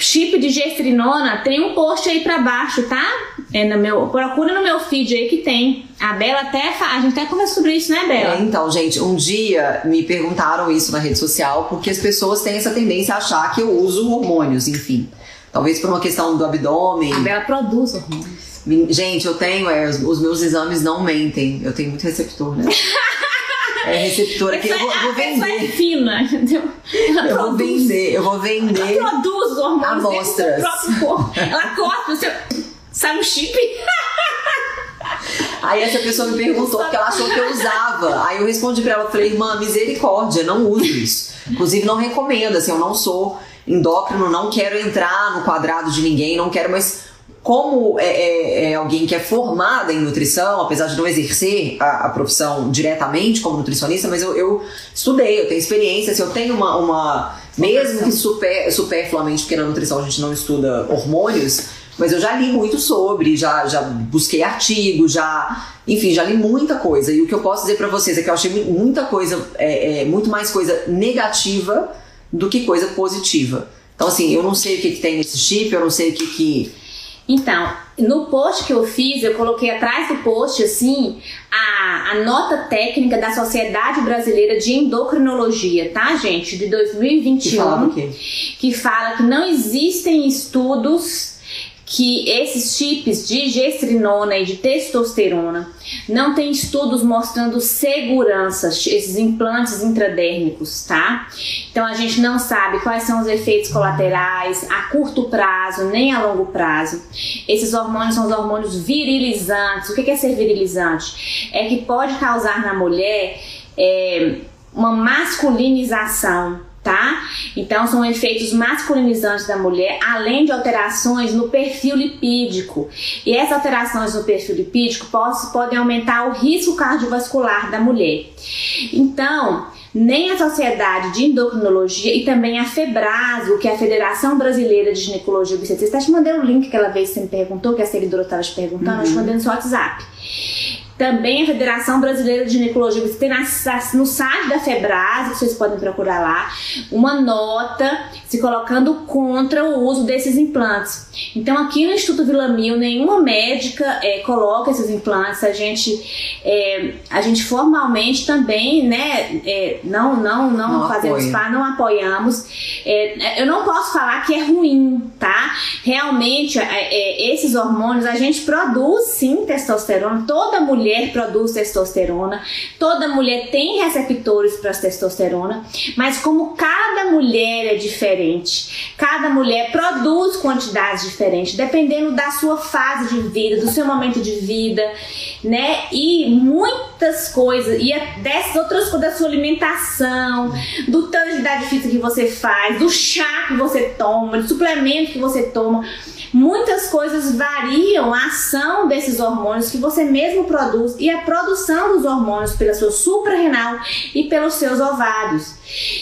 Chip de gestrinona, tem um post aí pra baixo, tá? É no meu, procura no meu feed aí que tem. A Bela até, fa- a gente até conversou sobre isso, né, Bela? É, então, gente, um dia me perguntaram isso na rede social porque as pessoas têm essa tendência a achar que eu uso hormônios, enfim. Talvez por uma questão do abdômen. A Bela produz hormônios. Gente, eu tenho, é, os, os meus exames não mentem. Eu tenho muito receptor, né? É receptor aqui. Eu vou, eu vou a pessoa é vender. fina, entendeu? Ela Eu vou vender, eu vou vender. Ela produz os hormônios Amostras. próprio corpo. Ela corta o seu. Sabe o chip? Aí essa pessoa me perguntou porque ela achou que eu usava. Aí eu respondi pra ela, falei, irmã, misericórdia, não uso isso. Inclusive não recomendo, assim, eu não sou endócrino, não quero entrar no quadrado de ninguém, não quero, mas como é, é- é alguém que é formada em nutrição, apesar de não exercer a, a profissão diretamente como nutricionista, mas eu, eu estudei, eu tenho experiência, assim, eu tenho uma, uma mesmo que super, superfluamente, porque na nutrição a gente não estuda hormônios, mas eu já li muito sobre, já, já busquei artigos, já. Enfim, já li muita coisa. E o que eu posso dizer pra vocês é que eu achei mu- muita coisa, é, é, muito mais coisa negativa do que coisa positiva. Então, assim, eu não sei o que, que tem nesse chip, eu não sei o que que. Então, no post que eu fiz, eu coloquei atrás do post, assim, a, a nota técnica da Sociedade Brasileira de Endocrinologia, tá, gente? De que 2021. falava o quê? que fala que não existem estudos que esses chips de gestrinona e de testosterona não tem estudos mostrando segurança, esses implantes intradérmicos, tá? Então a gente não sabe quais são os efeitos colaterais a curto prazo nem a longo prazo. Esses hormônios são os hormônios virilizantes. O que é ser virilizante? É que pode causar na mulher é, uma masculinização tá? Então são efeitos masculinizantes da mulher, além de alterações no perfil lipídico. E essas alterações no perfil lipídico pode- podem aumentar o risco cardiovascular da mulher. Então, nem a Sociedade de Endocrinologia e também a FEBRASO, que é a Federação Brasileira de Ginecologia e Obstetrícia, até te mandei um link aquela vez que você me perguntou, que a seguidora estava te perguntando, eu te mandei no seu WhatsApp. Também a Federação Brasileira de Ginecologia, você tem na- no site da Febrasa, vocês podem procurar lá, uma nota se colocando contra o uso desses implantes. Então, aqui no Instituto Vila Mil, nenhuma médica eh, coloca esses implantes. A gente, eh, a gente formalmente também, né, eh, não, não, não, Não fazemos apoia. parte, não apoiamos. Eu não posso falar que é ruim, tá? Realmente, esses hormônios, a gente produz sim testosterona, toda mulher produz testosterona, toda mulher tem receptores para testosterona, mas como cada mulher é diferente, cada mulher produz quantidades diferentes, dependendo da sua fase de vida, do seu momento de vida, né? E muitas coisas, e dessas outras coisas da sua alimentação, do tanto de atividade física que você faz, do chá que você toma, do suplemento que você toma. Muitas coisas variam a ação desses hormônios que você mesmo produz e a produção dos hormônios pela sua suprarrenal e pelos seus ovários.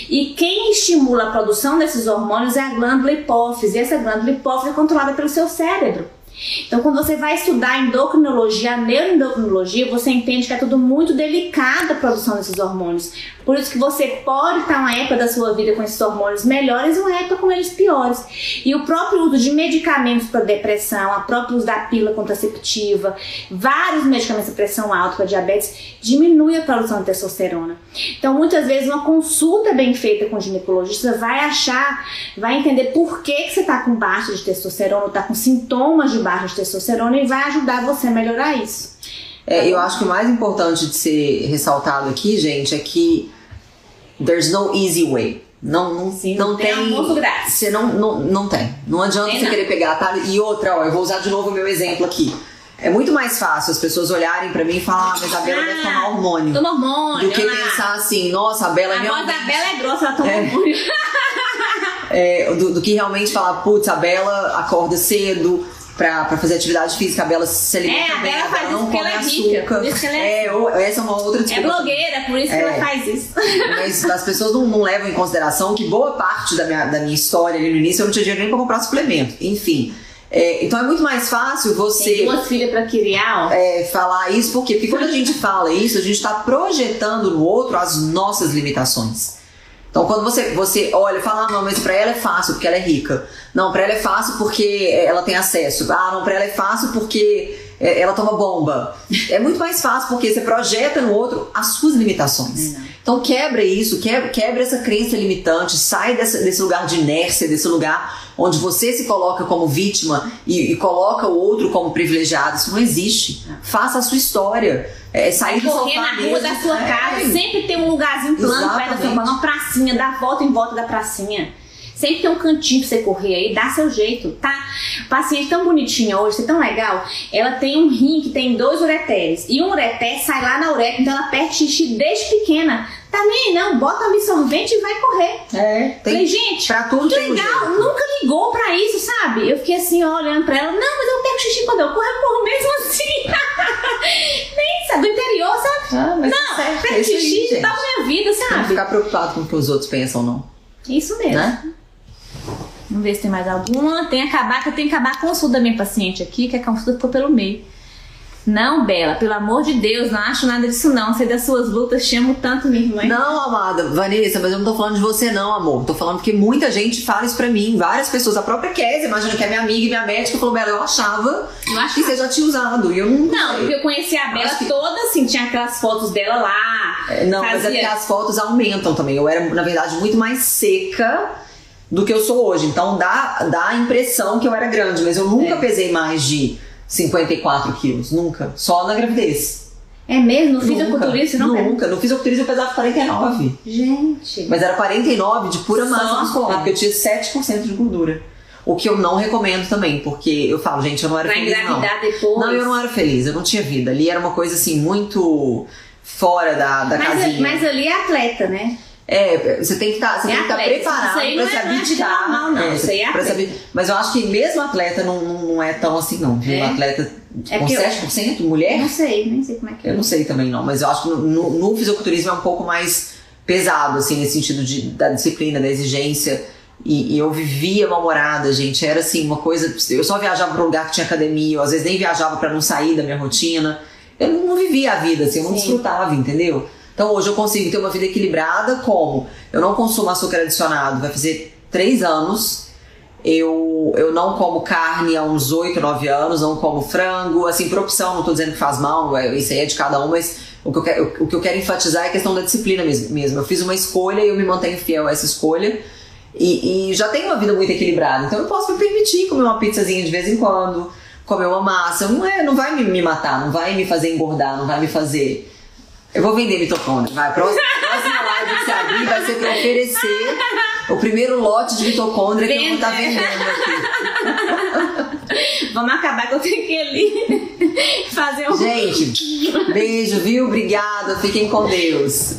E quem estimula a produção desses hormônios é a glândula hipófise. E essa glândula hipófise é controlada pelo seu cérebro. Então, quando você vai estudar endocrinologia, neuroendocrinologia, você entende que é tudo muito delicado a produção desses hormônios. Por isso que você pode estar uma época da sua vida com esses hormônios melhores e uma época com eles piores. E o próprio uso de medicamentos para depressão, a própria uso da pílula contraceptiva, vários medicamentos para pressão alta, para diabetes, diminui a produção de testosterona. Então, muitas vezes, uma consulta bem feita com o ginecologista vai achar, vai entender por que, que você está com baixa de testosterona, está com sintomas de baixa de testosterona e vai ajudar você a melhorar isso. É, eu acho que o mais importante de ser ressaltado aqui, gente, é que there's no easy way. Não, não, Sim, não tem tem. Você não, não, não tem. Não adianta Tem você não. querer pegar atalho. E outra, ó, eu vou usar de novo o meu exemplo aqui. É muito mais fácil as pessoas olharem pra mim e falar, ah, mas a Bela deve tomar hormônio. Toma hormônio, Do que pensar assim, nossa, a Bela A voz realmente. da Bela é grossa, ela toma É. hormônio. é, do, do que realmente falar, putz, a Bela acorda cedo, pra, pra fazer atividade física. A Bela se alimenta É, a Bela faz isso não porque ela é rica, açúcar. isso que é é, ou- essa é uma outra É desculpa. blogueira, por isso que É. ela faz isso. Mas as pessoas não, não levam em consideração que boa parte da minha, da minha história ali no início eu não tinha dinheiro nem pra comprar suplemento. Enfim. É, então é muito mais fácil Tem você duas filhas pra criar, ó. é, falar isso, por quê? Porque quando a gente fala isso, a gente está projetando no outro as nossas limitações. Então, quando você, você olha e fala, ah, não, mas pra ela é fácil porque ela é rica. Não, pra ela é fácil porque ela tem acesso. Ah, não, pra ela é fácil porque é, ela toma bomba. É muito mais fácil porque você projeta no outro as suas limitações. Então, quebra isso, quebra, quebra essa crença limitante, sai dessa- desse lugar de inércia, desse lugar onde você se coloca como vítima e, e coloca o outro como privilegiado. Isso não existe. Faça a sua história. É, sair do Correr na rua mesmo. da sua É. casa, sempre tem um lugarzinho plano perto da sua casa, uma pracinha, dá volta em volta da pracinha. Sempre tem um cantinho pra você correr aí, dá seu jeito, tá? Paciente tão bonitinha hoje, você é tão legal. Ela tem um rim que tem dois ureteres. E um ureter sai lá na uretra, então ela perde xixi desde pequena. Tá nem não, bota absorvente e vai correr. É, tem, Falei, gente, pra tudo que tem um legal, nunca ligou pra isso, sabe? Eu fiquei assim, ó, olhando pra ela, não, mas eu pego xixi quando eu corro, eu corro mesmo assim. Nem sabe, do interior, sabe? Ah, mas Não, tá certo, pego é isso aí, xixi e dá minha vida, Não sabe? ficar preocupado com o que os outros pensam, não. Isso mesmo. Né? Vamos ver se tem mais alguma. Tem que acabar, que eu tenho que acabar a consulta da minha paciente aqui, que a consulta ficou pelo meio. Não, Bela, pelo amor de Deus, não acho nada disso não. Sei das suas lutas, te amo tanto, minha irmã. Não, amada, Vanessa, mas eu não tô falando de você, não, amor. Tô falando porque muita gente fala isso pra mim. Várias pessoas, a própria Kézia, imagina que é minha amiga e minha médica, falou, Bela, eu achava Eu acho que você já tinha usado. E eu não. Não, porque eu conheci a Bela que- toda assim, tinha aquelas fotos dela lá. É, Não, mas é fazia- porque as fotos aumentam também. Eu era, na verdade, muito mais seca do que eu sou hoje. Então dá, dá a impressão que eu era grande, mas eu nunca É. pesei mais de 54 quilos. Nunca. Só na gravidez. É mesmo? No Nunca. fisiculturista não? Nunca. No fisiculturismo eu pesava 49. Gente. Mas era 49 de pura massa muscular, porque eu tinha 7% de gordura. O que eu não recomendo também, porque eu falo, gente, eu não era Pra feliz, não. engravidar depois. Não, eu não era feliz, eu não tinha vida. Ali era uma coisa assim, muito fora da, da mas, casinha. mas ali é atleta, né? É, você tem que estar É tem que estar atleta. preparado não se é- não é abdicar. normal, não. Isso aí é pra atleta. saber. Mas eu acho que mesmo atleta não, não, não é tão assim, não. Viu? É? Atleta É com porque eu- 7% Eu mulher? não sei, nem sei como é que é. Eu não sei também, não. Mas eu acho que no, no, fisiculturismo é um pouco mais pesado, assim, nesse sentido de, da disciplina, da exigência. E, e eu vivia mal-humorada, gente. Era assim, uma coisa. Eu só viajava pra um lugar que tinha academia, eu às vezes nem viajava pra não sair da minha rotina. Eu não, não vivia a vida, assim, eu não Sim. desfrutava, entendeu? Então hoje eu consigo ter uma vida equilibrada, como? Eu não consumo açúcar adicionado, vai fazer três anos. Eu, eu não como carne há uns 8, 9 anos, não como frango, assim, por opção, não tô dizendo que faz mal, é- isso aí é de cada um, mas o que eu quero, o que eu quero enfatizar é a questão da disciplina mes- mesmo. Eu fiz uma escolha e eu me mantenho fiel a essa escolha. E, e já tenho uma vida muito equilibrada, então eu posso me permitir comer uma pizzazinha de vez em quando, comer uma massa. Não, é, não vai me, me matar, não vai me fazer engordar, não vai me fazer. Eu vou vender mitocôndria, vai. Próxima, próxima live que você abrir vai ser pra oferecer o primeiro lote de mitocôndria que eu vou estar vendendo aqui. Vamos acabar que eu tenho que ali fazer um. Gente, beijo, viu? Obrigada. Fiquem com Deus.